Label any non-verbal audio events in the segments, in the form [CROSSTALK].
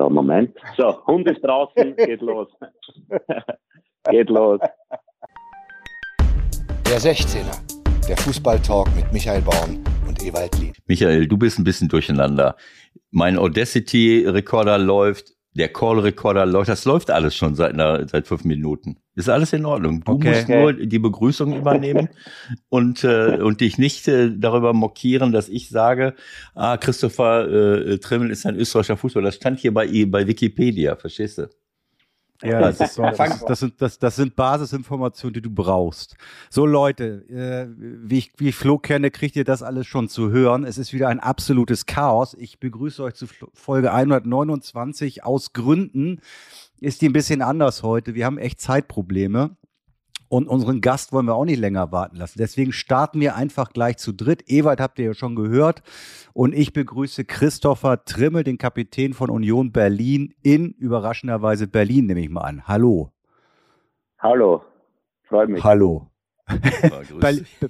So, Moment. So, Hund ist draußen, [LAUGHS] geht los. [LAUGHS] geht los. Der 16er, der Fußballtalk mit Michael Baum und Ewald Lied. Michael, du bist ein bisschen durcheinander. Mein Audacity-Rekorder läuft, der Call-Recorder läuft, das läuft alles schon seit, einer, seit fünf Minuten. Ist alles in Ordnung. Du okay. musst nur die Begrüßung übernehmen [LAUGHS] und, äh, und dich nicht äh, darüber mokieren, dass ich sage, ah, Christopher äh, Trimmel ist ein österreichischer Fußballer. Das stand hier bei, bei Wikipedia, verstehst du? Ja, das, ist so, das, das, sind, das, das sind Basisinformationen, die du brauchst. So Leute, äh, wie, ich, wie ich Flo kenne, kriegt ihr das alles schon zu hören. Es ist wieder ein absolutes Chaos. Ich begrüße euch zu Folge 129. Aus Gründen ist die ein bisschen anders heute. Wir haben echt Zeitprobleme. Und unseren Gast wollen wir auch nicht länger warten lassen. Deswegen starten wir einfach gleich zu dritt. Ewald habt ihr ja schon gehört. Und ich begrüße Christopher Trimmel, den Kapitän von Union Berlin in überraschenderweise Berlin, nehme ich mal an. Hallo. Hallo. Freut mich. Hallo.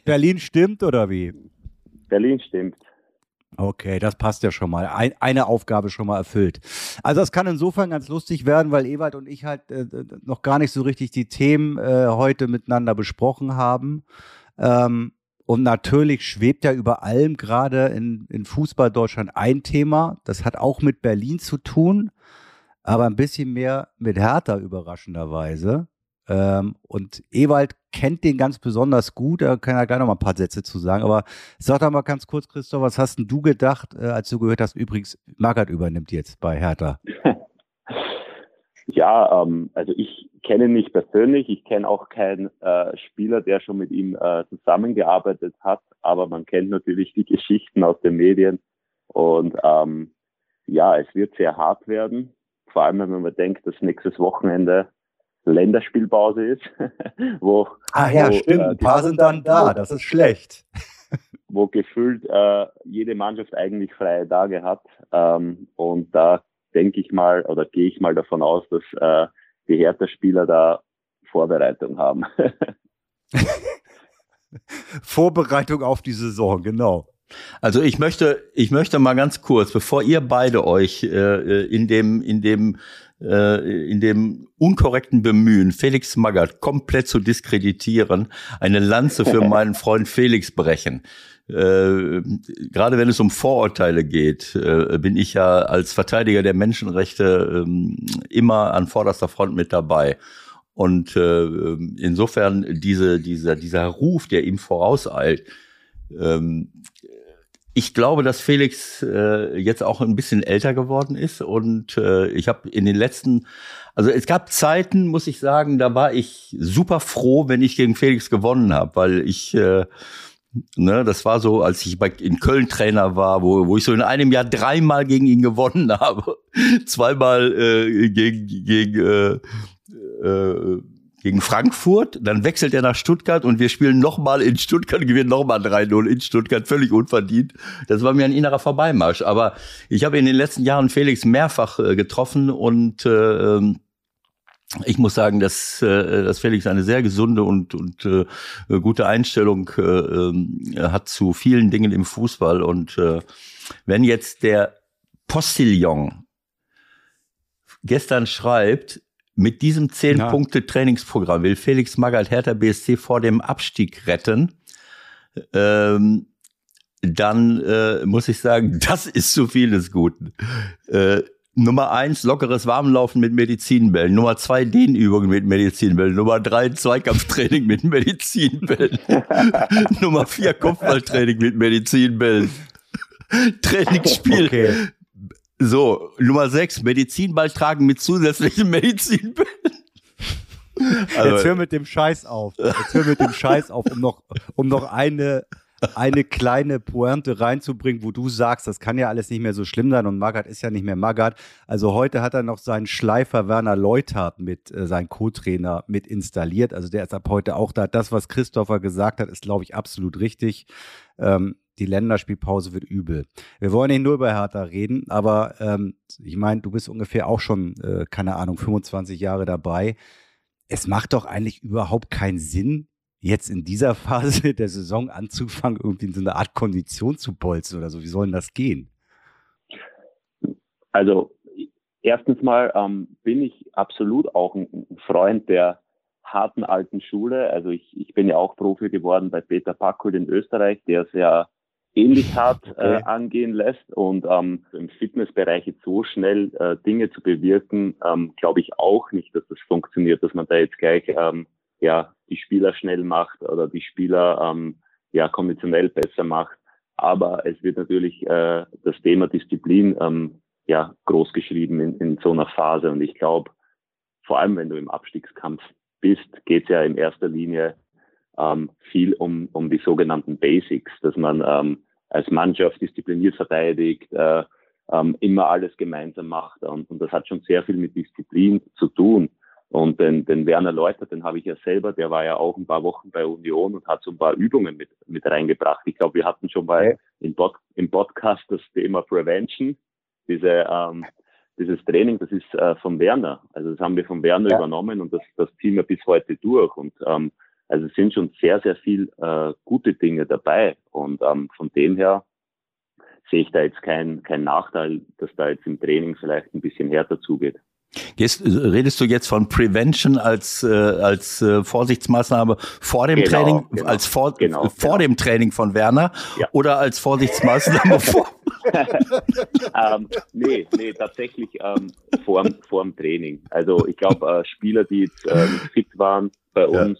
Berlin stimmt oder wie? Berlin stimmt. Okay, das passt ja schon mal. Ein, eine Aufgabe schon mal erfüllt. Also es kann insofern ganz lustig werden, weil Ewald und ich halt äh, noch gar nicht so richtig die Themen äh, heute miteinander besprochen haben. Ähm, und natürlich schwebt ja über allem gerade in, in Fußball Deutschland ein Thema. Das hat auch mit Berlin zu tun, aber ein bisschen mehr mit Hertha überraschenderweise. Ähm, und Ewald kennt den ganz besonders gut, da kann er gleich noch mal ein paar Sätze zu sagen. Aber sag doch mal ganz kurz, Christoph, was hast denn du gedacht, äh, als du gehört hast, übrigens, Magath übernimmt jetzt bei Hertha? [LAUGHS] Ja, ähm, also ich kenne ihn nicht persönlich, ich kenne auch keinen äh, Spieler, der schon mit ihm äh, zusammengearbeitet hat, aber man kennt natürlich die Geschichten aus den Medien und ähm, ja, es wird sehr hart werden, vor allem wenn man denkt, dass nächstes Wochenende Länderspielpause ist. [LAUGHS] wo, ah ja, wo, stimmt, ein paar sind dann da, das ist schlecht. [LAUGHS] wo gefühlt äh, jede Mannschaft eigentlich freie Tage hat. Ähm, und da denke ich mal oder gehe ich mal davon aus, dass äh, die Hertha-Spieler da Vorbereitung haben. [LAUGHS] Vorbereitung auf die Saison, genau. Also ich möchte, ich möchte mal ganz kurz, bevor ihr beide euch äh, in dem, in dem äh, in dem unkorrekten Bemühen, Felix Magath komplett zu diskreditieren, eine Lanze für [LAUGHS] meinen Freund Felix brechen. Äh, gerade wenn es um Vorurteile geht, äh, bin ich ja als Verteidiger der Menschenrechte äh, immer an vorderster Front mit dabei. Und äh, insofern diese, dieser, dieser Ruf, der ihm vorauseilt, ähm, ich glaube, dass Felix äh, jetzt auch ein bisschen älter geworden ist und äh, ich habe in den letzten, also es gab Zeiten, muss ich sagen, da war ich super froh, wenn ich gegen Felix gewonnen habe, weil ich äh, Ne, das war so, als ich bei, in Köln Trainer war, wo, wo ich so in einem Jahr dreimal gegen ihn gewonnen [LAUGHS] habe. Zweimal äh, gegen, gegen äh, äh, gegen Frankfurt, dann wechselt er nach Stuttgart und wir spielen nochmal in Stuttgart, gewinnen nochmal 3-0 in Stuttgart, völlig unverdient. Das war mir ein innerer Vorbeimarsch. Aber ich habe in den letzten Jahren Felix mehrfach äh, getroffen und äh, ähm, ich muss sagen, dass, äh, dass Felix eine sehr gesunde und, und äh, gute Einstellung äh, äh, hat zu vielen Dingen im Fußball. Und äh, wenn jetzt der Postillon gestern schreibt, mit diesem zehn. Punkte Trainingsprogramm will Felix Magath Hertha BSC vor dem Abstieg retten. Ähm, dann äh, muss ich sagen, [LAUGHS] das ist zu viel des Guten. Äh, Nummer eins, lockeres Warmlaufen mit Medizinbällen. Nummer zwei, Dehnübungen mit Medizinbällen. Nummer drei, Zweikampftraining mit Medizinbällen. [LAUGHS] Nummer vier, Kopfballtraining mit Medizinbällen. [LAUGHS] Trainingsspiel. Okay. So, Nummer 6, Medizinball tragen mit zusätzlichen [LAUGHS] Medizinbällen. Also, Jetzt hör mit dem Scheiß auf. Jetzt hör mit dem Scheiß auf, um noch, um noch eine, eine kleine Pointe reinzubringen, wo du sagst, das kann ja alles nicht mehr so schlimm sein und Magath ist ja nicht mehr Magath. Also heute hat er noch seinen Schleifer Werner Leuthard mit, äh, sein Co-Trainer mit installiert. Also der ist ab heute auch da. Das, was Christopher gesagt hat, ist, glaube ich, absolut richtig. Ähm, die Länderspielpause wird übel. Wir wollen nicht nur über Hertha reden, aber ähm, ich meine, du bist ungefähr auch schon, äh, keine Ahnung, 25 Jahre dabei. Es macht doch eigentlich überhaupt keinen Sinn, jetzt in dieser [LAUGHS] Phase der Saison anzufangen, irgendwie in so eine Art Kondition zu bolzen oder so. Wie soll denn das gehen? Also erstens mal ähm, bin ich absolut auch ein, Freund der harten alten Schule. Also ich, ich bin ja auch Profi geworden bei Peter Packel in Österreich, der sehr ähnlich hart äh, okay. äh, angehen lässt und ähm, im Fitnessbereich jetzt so schnell äh, Dinge zu bewirken, ähm, glaube ich auch nicht, dass das funktioniert, dass man da jetzt gleich ähm, ja die Spieler schnell macht oder die Spieler ähm, ja konditionell besser macht. Aber es wird natürlich äh, das Thema Disziplin ähm, ja groß geschrieben in, in so einer Phase und ich glaube, vor allem wenn du im Abstiegskampf bist, geht es ja in erster Linie ähm, viel um, um die sogenannten Basics, dass man ähm, als Mannschaft diszipliniert verteidigt, äh, ähm, immer alles gemeinsam macht. Und, und das hat schon sehr viel mit Disziplin zu tun. Und den, den Werner Leuter, den habe ich ja selber, der war ja auch ein paar Wochen bei Union und hat so ein paar Übungen mit, mit reingebracht. Ich glaube, wir hatten schon mal im, Pod, im Podcast das Thema Prevention, diese, ähm, dieses Training, das ist äh, von Werner. Also das haben wir von Werner ja. übernommen und das, das ziehen wir bis heute durch. Und ähm, also es sind schon sehr, sehr viel äh, gute Dinge dabei. Und ähm, von dem her sehe ich da jetzt keinen kein Nachteil, dass da jetzt im Training vielleicht ein bisschen härter zugeht. Gehst, redest du jetzt von Prevention als, äh, als äh, Vorsichtsmaßnahme vor dem genau, Training, genau, als vor, genau, vor genau. dem Training von Werner ja. oder als Vorsichtsmaßnahme [LAUGHS] vor? ähm, nee, nee, tatsächlich ähm, vor, vor dem Training. Also ich glaube, äh, Spieler, die jetzt äh, fit waren bei uns,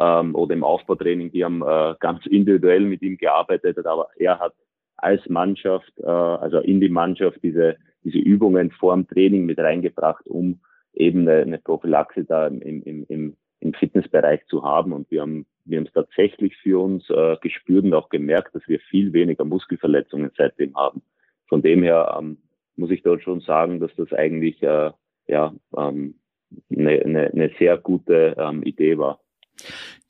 ähm, oder im Aufbautraining, die haben äh, ganz individuell mit ihm gearbeitet, aber er hat als Mannschaft, äh, also in die Mannschaft diese, diese Übungen vor dem Training mit reingebracht, um eben eine, eine Prophylaxe da im, im, im, im Fitnessbereich zu haben. Und wir haben wir haben es tatsächlich für uns äh, gespürt und auch gemerkt, dass wir viel weniger Muskelverletzungen seitdem haben. Von dem her ähm, muss ich dort schon sagen, dass das eigentlich äh, ja ähm, eine, eine, eine sehr gute ähm, Idee war.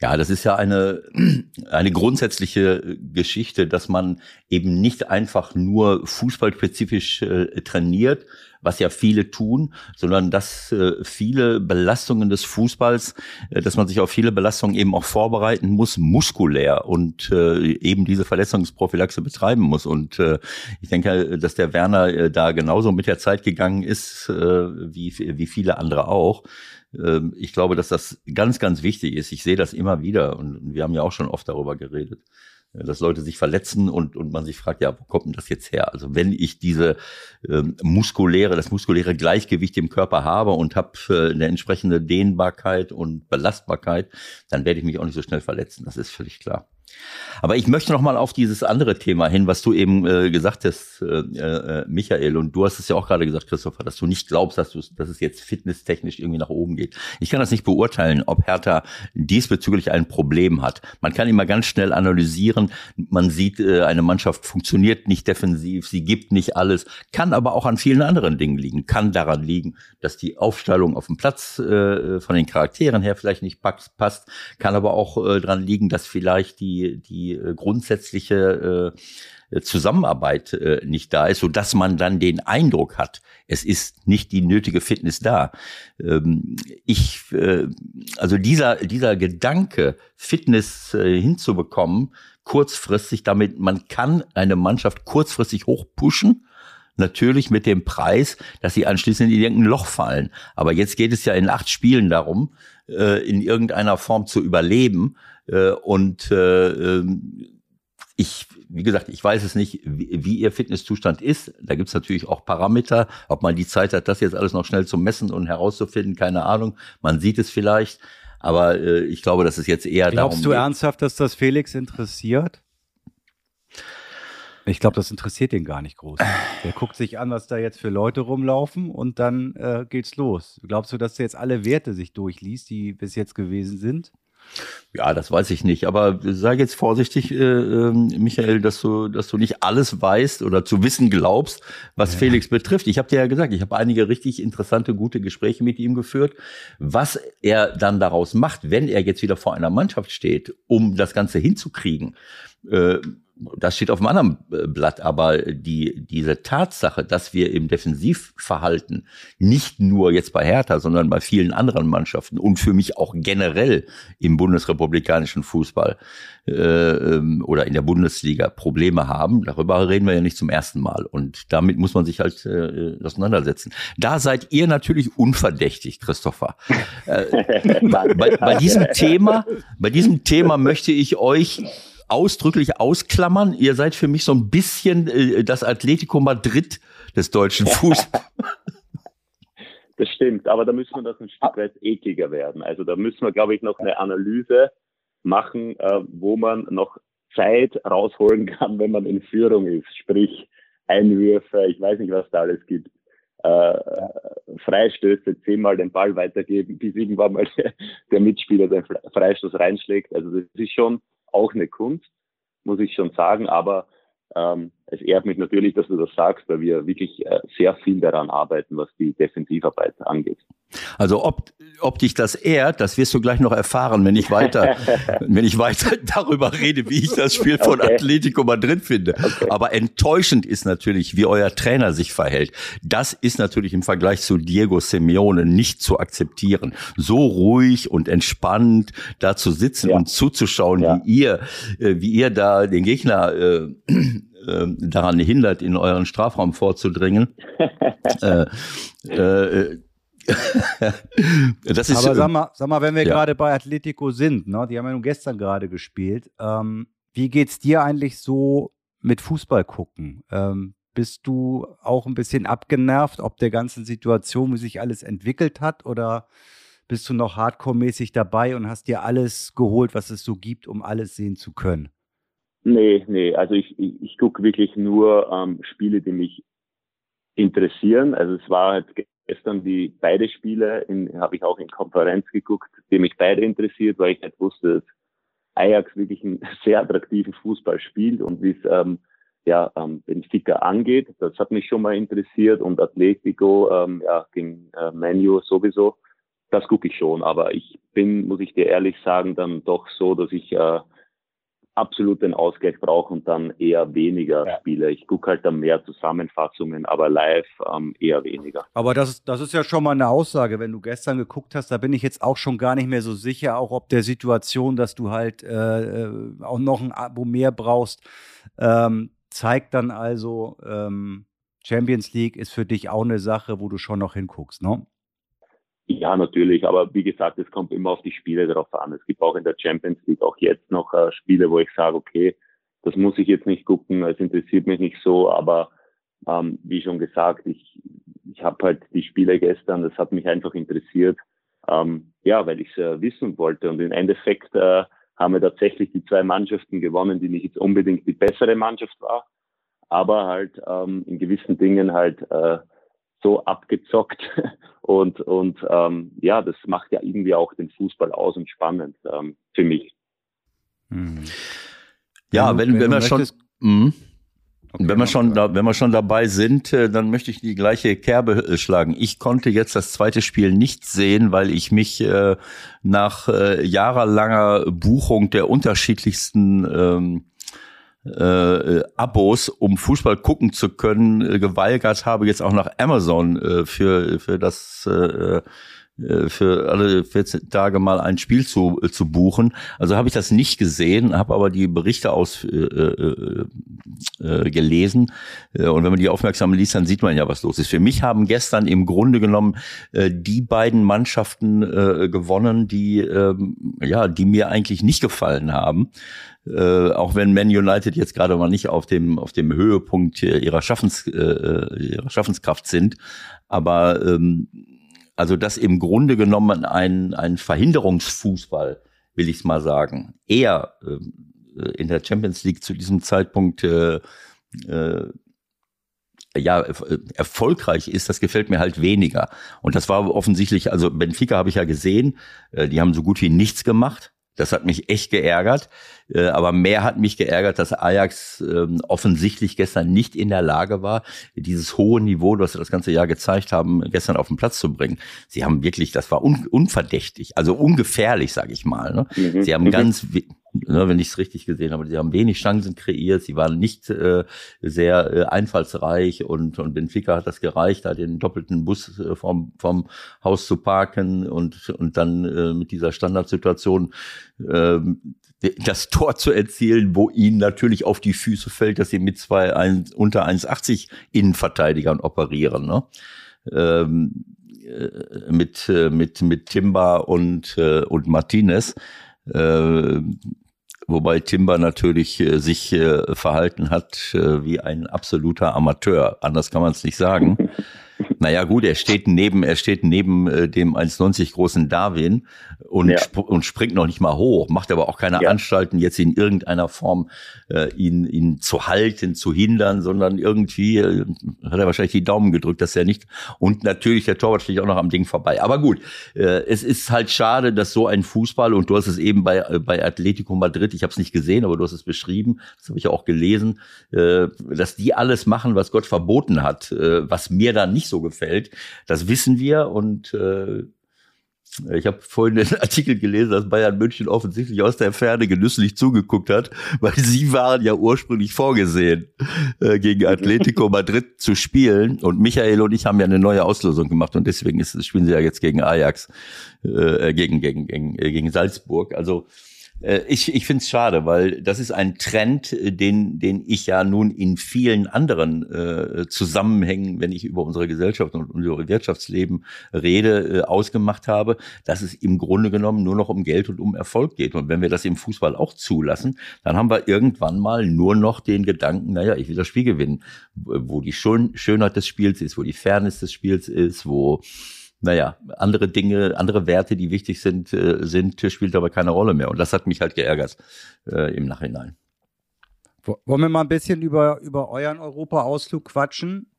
Ja, das ist ja eine, [CLEARS THROAT] eine grundsätzliche Geschichte, dass man eben nicht einfach nur fußballspezifisch äh, trainiert, was ja viele tun, sondern dass äh, viele Belastungen des Fußballs, äh, dass man sich auf viele Belastungen eben auch vorbereiten muss, muskulär und äh, eben diese Verletzungsprophylaxe betreiben muss. Und äh, ich denke, dass der Werner äh, da genauso mit der Zeit gegangen ist, äh, wie, wie viele andere auch. Ähm, ich glaube, dass das ganz, ganz wichtig ist. Ich sehe das immer wieder und wir haben ja auch schon oft darüber geredet, äh, dass Leute sich verletzen und, und man sich fragt, ja, wo kommt denn das jetzt her? Also wenn ich diese ähm, muskuläre, das muskuläre Gleichgewicht im Körper habe und habe äh, eine entsprechende Dehnbarkeit und Belastbarkeit, dann werde ich mich auch nicht so schnell verletzen. Das ist völlig klar. Aber ich möchte noch mal auf dieses andere Thema hin, was du eben äh, gesagt hast, äh, äh, Michael, und du hast es ja auch gerade gesagt, Christopher, dass du nicht glaubst, dass, du, dass es jetzt fitnesstechnisch irgendwie nach oben geht. Ich kann das nicht beurteilen, ob Hertha diesbezüglich ein Problem hat. Man kann immer ganz schnell analysieren. Man sieht, äh, eine Mannschaft funktioniert nicht defensiv, sie gibt nicht alles, kann aber auch an vielen anderen Dingen liegen. Kann daran liegen, dass die Aufstellung auf dem Platz äh, von den Charakteren her vielleicht nicht passt, kann aber auch äh, daran liegen, dass vielleicht die die, äh, grundsätzliche äh, Zusammenarbeit äh, nicht da ist, so dass man dann den Eindruck hat, es ist nicht die nötige Fitness da. Ähm, ich, also dieser, dieser Gedanke, Fitness hinzubekommen, kurzfristig, damit man kann eine Mannschaft kurzfristig hochpushen, natürlich mit dem Preis, dass sie anschließend in irgendein Loch fallen. Aber jetzt geht es ja in acht Spielen darum, äh, in irgendeiner Form zu überleben. Äh, und äh, ähm, ich, wie gesagt, ich weiß es nicht, wie, wie ihr Fitnesszustand ist. Da gibt's natürlich auch Parameter. Ob man die Zeit hat, das jetzt alles noch schnell zu messen und herauszufinden, keine Ahnung. Man sieht es vielleicht. Aber äh, ich glaube, dass es jetzt eher Glaubst darum du geht. ernsthaft, dass das Felix interessiert? Ich glaube, das interessiert ihn gar nicht groß. Der guckt sich an, was da jetzt für Leute rumlaufen und dann äh, geht's los. Glaubst du, dass der jetzt alle Werte sich durchliest, die bis jetzt gewesen sind? Ja, das weiß ich nicht. Aber sei jetzt vorsichtig, äh, äh, Michael, dass du, dass du nicht alles weißt oder zu wissen glaubst, was ja. Felix betrifft. Ich habe dir ja gesagt, ich habe einige richtig interessante, gute Gespräche mit ihm geführt. Was er dann daraus macht, wenn er jetzt wieder vor einer Mannschaft steht, um das Ganze hinzukriegen, äh, das steht auf einem anderen äh, Blatt, aber die, diese Tatsache, dass wir im Defensivverhalten nicht nur jetzt bei Hertha, sondern bei vielen anderen Mannschaften und für mich auch generell im bundesrepublikanischen Fußball äh, ähm, oder in der Bundesliga Probleme haben, darüber reden wir ja nicht zum ersten Mal. Und damit muss man sich halt äh, auseinandersetzen. Da seid ihr natürlich unverdächtig, Christopher. äh, [LAUGHS] bei, bei diesem Thema, bei diesem Thema möchte ich euch ausdrücklich ausklammern. Ihr seid für mich so ein bisschen äh, das Atletico Madrid des deutschen Fußballs. [LAUGHS] Das stimmt, aber da müssen wir das ein Stück weit ekliger werden. Also da müssen wir, glaube ich, noch eine Analyse machen, äh, wo man noch Zeit rausholen kann, wenn man in Führung ist. Sprich, Einwürfe, ich weiß nicht, was da alles gibt. Äh, Freistöße, zehnmal den Ball weitergeben, bis irgendwann mal der, [LAUGHS] der Mitspieler den Freistoß reinschlägt. Also das ist schon auch eine Kunst, muss ich schon sagen, aber ähm, es ehrt mich natürlich, dass du das sagst, weil wir wirklich äh, sehr viel daran arbeiten, was die Defensivarbeit angeht. Also ob, ob dich das ehrt, das wirst du gleich noch erfahren, wenn ich weiter, [LAUGHS] wenn ich weiter darüber rede, wie ich das Spiel von okay. Atletico Madrid finde. Okay. Aber enttäuschend ist natürlich, wie euer Trainer sich verhält. Das ist natürlich im Vergleich zu Diego Simeone nicht zu akzeptieren. So ruhig und entspannt da zu sitzen ja. und zuzuschauen, ja. wie ihr, äh, wie ihr da den Gegner äh, äh, daran hindert, in euren Strafraum vorzudringen. [LAUGHS] äh, äh, [LAUGHS] das ist, Aber sag mal, sag mal wenn wir ja. gerade bei Atletico sind, ne, die haben ja nun gestern gerade gespielt. Ähm, wie geht's dir eigentlich so mit Fußball gucken? Ähm, bist du auch ein bisschen abgenervt, ob der ganzen Situation, wie sich alles entwickelt hat, oder bist du noch hardcore-mäßig dabei und hast dir alles geholt, was es so gibt, um alles sehen zu können? Nee, nee, also ich, ich, ich gucke wirklich nur ähm, Spiele, die mich interessieren. Also es war halt gestern die beide Spiele, habe ich auch in Konferenz geguckt, die mich beide interessiert, weil ich halt wusste, dass Ajax wirklich einen [LAUGHS] sehr attraktiven Fußball spielt und wie es ähm, ja, ähm, Benfica angeht. Das hat mich schon mal interessiert und Atletico ähm, ja, gegen äh, Menu sowieso. Das gucke ich schon, aber ich bin, muss ich dir ehrlich sagen, dann doch so, dass ich äh, absolut den Ausgleich brauche und dann eher weniger ja. spiele. Ich gucke halt dann mehr Zusammenfassungen, aber live ähm, eher weniger. Aber das, das ist ja schon mal eine Aussage, wenn du gestern geguckt hast, da bin ich jetzt auch schon gar nicht mehr so sicher, auch ob der Situation, dass du halt äh, äh auch noch ein Abo mehr brauchst, ähm, zeigt dann also, ähm, Champions League ist für dich auch eine Sache, wo du schon noch hinguckst, ne? Ja, natürlich, aber wie gesagt, es kommt immer auf die Spiele drauf an. Es gibt auch in der Champions League auch jetzt noch äh, Spiele, wo ich sage, okay, das muss ich jetzt nicht gucken, es interessiert mich nicht so, aber ähm, wie schon gesagt, ich, ich habe halt die Spiele gestern, das hat mich einfach interessiert, ähm, ja, weil ich es äh, wissen wollte und im Endeffekt äh, haben wir tatsächlich die zwei Mannschaften gewonnen, die nicht jetzt unbedingt die bessere Mannschaft war, aber halt ähm, in gewissen Dingen halt äh, so abgezockt [LAUGHS] und und ähm, ja, das macht ja irgendwie auch den Fußball aus und spannend ähm, für mich. Hm. Ja, wenn, wenn, wenn wir schon mh, okay, wenn wir schon da, wenn wir schon dabei sind, äh, dann möchte ich die gleiche Kerbe äh, schlagen. Ich konnte jetzt das zweite Spiel nicht sehen, weil ich mich äh, nach äh, jahrelanger Buchung der unterschiedlichsten ähm, äh, Abos, um Fußball gucken zu können, äh, geweigert habe, jetzt auch nach Amazon äh, für, für das äh, äh, für alle 14 Tage mal ein Spiel zu, äh, zu buchen. Also habe ich das nicht gesehen, habe aber die Berichte aus äh, äh, äh, gelesen. Äh, und wenn man die aufmerksam liest, dann sieht man ja, was los ist. Für mich haben gestern im Grunde genommen äh, die beiden Mannschaften äh, gewonnen, die äh, ja, die mir eigentlich nicht gefallen haben. Äh, auch wenn Man United jetzt gerade mal nicht auf dem auf dem Höhepunkt ihrer Schaffens äh, ihrer Schaffenskraft sind, aber ähm, also das im Grunde genommen ein, ein Verhinderungsfußball, will ich es mal sagen, eher äh, in der Champions League zu diesem Zeitpunkt äh, äh, ja, erfolgreich ist, das gefällt mir halt weniger. Und das war offensichtlich, also Benfica habe ich ja gesehen, äh, die haben so gut wie nichts gemacht. Das hat mich echt geärgert. Äh, aber mehr hat mich geärgert, dass Ajax ähm, offensichtlich gestern nicht in der Lage war, dieses hohe Niveau, das sie das ganze Jahr gezeigt haben, gestern auf den Platz zu bringen. Sie haben wirklich, das war un unverdächtig, also ungefährlich, sage ich mal. Ne? Mhm. Sie haben mhm. ganz, ne, wenn ich es richtig gesehen habe. Sie haben wenig Chancen kreiert, sie waren nicht äh, sehr äh, einfallsreich und, und Benfica hat das gereicht, da den doppelten Bus äh, vom, vom Haus zu parken und, und dann äh, mit dieser Standardsituation äh, das Tor zu erzielen, wo ihnen natürlich auf die Füße fällt, dass sie mit zwei ein, unter 1,80 Innenverteidigern operieren. Ne? Ähm, äh, mit, äh, mit, mit Timba und, äh, und Martinez. Wobei Timber natürlich äh, sich äh, verhalten hat äh, wie ein absoluter Amateur. Anders kann man es nicht sagen. [LAUGHS] Naja, gut, er steht neben, er steht neben äh, dem 1,90 großen Darwin und, ja. sp und springt noch nicht mal hoch, macht aber auch keine ja. Anstalten, jetzt in irgendeiner Form äh, ihn, ihn zu halten, zu hindern, sondern irgendwie äh, hat er wahrscheinlich die Daumen gedrückt, dass er nicht. Und natürlich, der Torwart steht auch noch am Ding vorbei. Aber gut, äh, es ist halt schade, dass so ein Fußball, und du hast es eben bei, äh, bei Atletico Madrid, ich habe es nicht gesehen, aber du hast es beschrieben, das habe ich auch gelesen, äh, dass die alles machen, was Gott verboten hat, äh, was mir da nicht so gefällt. Das wissen wir und äh, ich habe vorhin den [LAUGHS] Artikel gelesen, dass Bayern München offensichtlich aus der Ferne genüsslich zugeguckt hat, weil sie waren ja ursprünglich vorgesehen, äh, gegen Atletico Madrid zu spielen. Und Michael und ich haben ja eine neue Auslosung gemacht und deswegen ist, spielen sie ja jetzt gegen Ajax, äh, gegen, gegen, gegen, äh, gegen Salzburg. Also äh, ich, ich finde es schade, weil das ist ein Trend, äh, den, den ich ja nun in vielen anderen äh, Zusammenhängen, wenn ich über unsere Gesellschaft und unser Wirtschaftsleben rede, äh, ausgemacht habe, dass es im Grunde genommen nur noch um Geld und um Erfolg geht. Und wenn wir das im Fußball auch zulassen, dann haben wir irgendwann mal nur noch den Gedanken, naja, ich will das Spiel gewinnen, wo die Schönheit des Spiels ist, wo die Fairness des Spiels ist, wo naja, andere Dinge, andere Werte, die wichtig sind, äh, sind, spielt aber keine Rolle mehr. Und das hat mich halt geärgert äh, im Nachhinein. Wollen wir mal ein bisschen über, über euren Europa-Ausflug quatschen?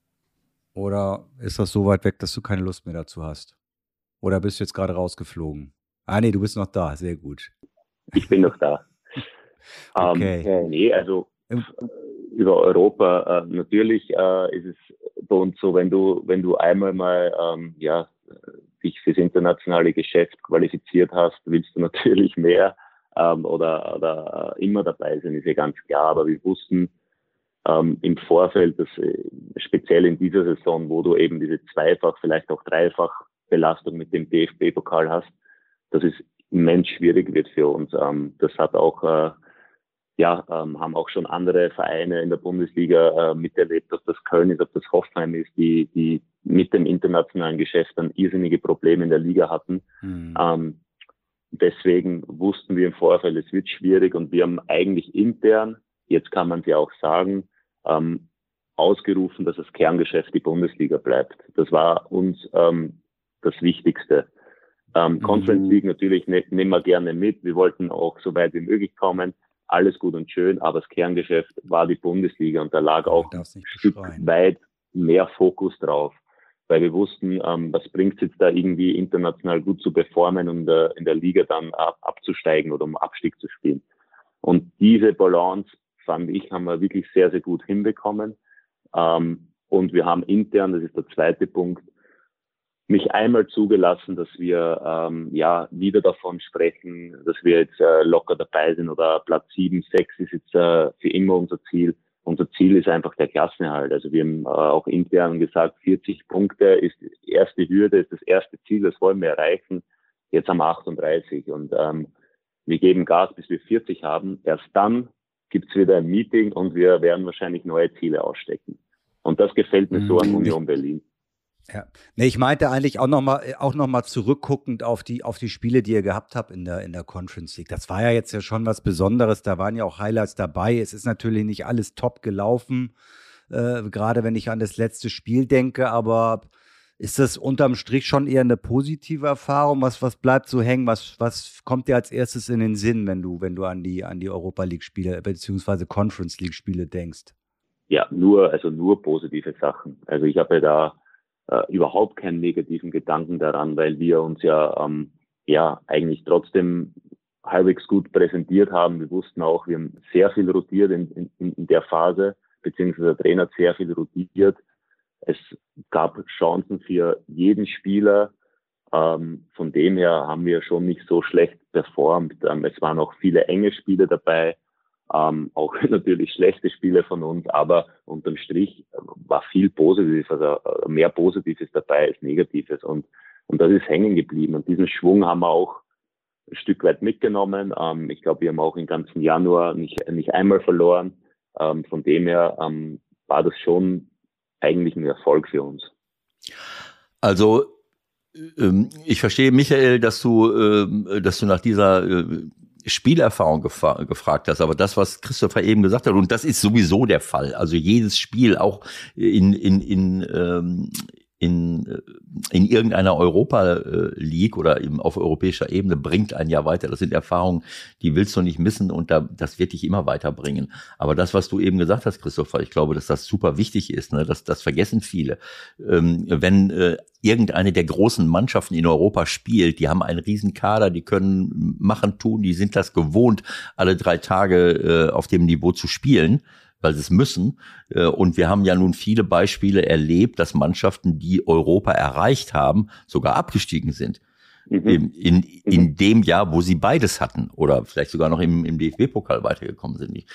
Oder ist das so weit weg, dass du keine Lust mehr dazu hast? Oder bist du jetzt gerade rausgeflogen? Ah, nee, du bist noch da. Sehr gut. Ich bin noch da. [LAUGHS] okay. Ähm, nee, also über Europa, äh, natürlich äh, ist es bei uns so, wenn du, wenn du einmal mal ähm, ja, dich fürs internationale Geschäft qualifiziert hast, willst du [LAUGHS] natürlich mehr ähm, oder, oder immer dabei sein, ist ja ganz klar. Aber wir wussten ähm, im Vorfeld, dass äh, speziell in dieser Saison, wo du eben diese zweifach, vielleicht auch dreifach Belastung mit dem DFB-Pokal hast, dass es immens schwierig wird für uns. Ähm, das hat auch äh, ja, ähm, haben auch schon andere Vereine in der Bundesliga äh, miterlebt, ob das Köln ist, ob das Hoffenheim ist, die, die mit dem internationalen Geschäft dann irrsinnige Probleme in der Liga hatten. Mhm. Ähm, deswegen wussten wir im Vorfeld, es wird schwierig und wir haben eigentlich intern, jetzt kann man es ja auch sagen, ähm, ausgerufen, dass das Kerngeschäft die Bundesliga bleibt. Das war uns ähm, das Wichtigste. Ähm, mhm. Conference League natürlich ne, nehmen wir gerne mit. Wir wollten auch so weit wie möglich kommen alles gut und schön, aber das Kerngeschäft war die Bundesliga und da lag auch ein Stück weit mehr Fokus drauf, weil wir wussten, ähm, was bringt es jetzt da irgendwie international gut zu performen und äh, in der Liga dann ab, abzusteigen oder um Abstieg zu spielen. Und diese Balance, fand ich, haben wir wirklich sehr, sehr gut hinbekommen. Ähm, und wir haben intern, das ist der zweite Punkt, mich einmal zugelassen, dass wir ähm, ja wieder davon sprechen, dass wir jetzt äh, locker dabei sind oder Platz sieben, sechs ist jetzt äh, für immer unser Ziel. Unser Ziel ist einfach der Klassenerhalt. Also wir haben äh, auch intern gesagt, 40 Punkte ist die erste Hürde, ist das erste Ziel, das wollen wir erreichen. Jetzt haben wir 38 und ähm, wir geben Gas, bis wir 40 haben. Erst dann gibt's wieder ein Meeting und wir werden wahrscheinlich neue Ziele ausstecken. Und das gefällt mir so an mhm. Union Berlin. Ja. Nee, ich meinte eigentlich auch nochmal äh, auch noch mal zurückguckend auf die, auf die Spiele, die ihr gehabt habt in der, in der Conference League. Das war ja jetzt ja schon was Besonderes. Da waren ja auch Highlights dabei. Es ist natürlich nicht alles top gelaufen, äh, gerade wenn ich an das letzte Spiel denke, aber ist das unterm Strich schon eher eine positive Erfahrung? Was, was bleibt so hängen? Was, was kommt dir als erstes in den Sinn, wenn du, wenn du an die, an die Europa League-Spiele bzw. Conference League-Spiele denkst? Ja, nur, also nur positive Sachen. Also ich habe ja da äh, überhaupt keinen negativen Gedanken daran, weil wir uns ja, ähm, ja eigentlich trotzdem halbwegs gut präsentiert haben. Wir wussten auch, wir haben sehr viel rotiert in, in, in der Phase, beziehungsweise der Trainer hat sehr viel rotiert. Es gab Chancen für jeden Spieler, Ähm, von dem her haben wir schon nicht so schlecht performt. Ähm, es waren auch viele enge Spiele dabei, ähm, auch [LAUGHS] natürlich schlechte Spiele von uns, aber unterm Strich war viel Positives, also äh, mehr Positives dabei als Negatives und, und das ist hängen geblieben und diesen Schwung haben wir auch ein Stück weit mitgenommen. Ähm, ich glaube, wir haben auch im ganzen Januar nicht, nicht einmal verloren. Ähm, von dem her ähm, war das schon eigentlich ein Erfolg für uns. Also ähm, ich verstehe, Michael, dass du, ähm, dass du nach dieser Spielerfahrung gefragt hast, aber das, was Christopher eben gesagt hat, und das ist sowieso der Fall. Also jedes Spiel, auch in, in, in, ähm, in, äh, in irgendeiner Europa League oder eben auf europäischer Ebene bringt einen ja weiter. Das sind Erfahrungen, die willst du nicht missen und da, das wird dich immer weiterbringen. Aber das, was du eben gesagt hast, Christopher, ich glaube, dass das super wichtig ist. Ne? Das, das vergessen viele. Ähm, wenn äh, irgendeine der großen Mannschaften in Europa spielt, die haben einen riesen Kader, die können machen, tun, die sind das gewohnt, alle drei Tage äh, auf dem Niveau zu spielen weil sie es müssen. Äh, und wir haben ja nun viele Beispiele erlebt, dass Mannschaften, die Europa erreicht haben, sogar abgestiegen sind. Mhm. In, in, mhm. dem Jahr, wo sie beides hatten oder vielleicht sogar noch im, im DFB-Pokal weitergekommen sind. Ich,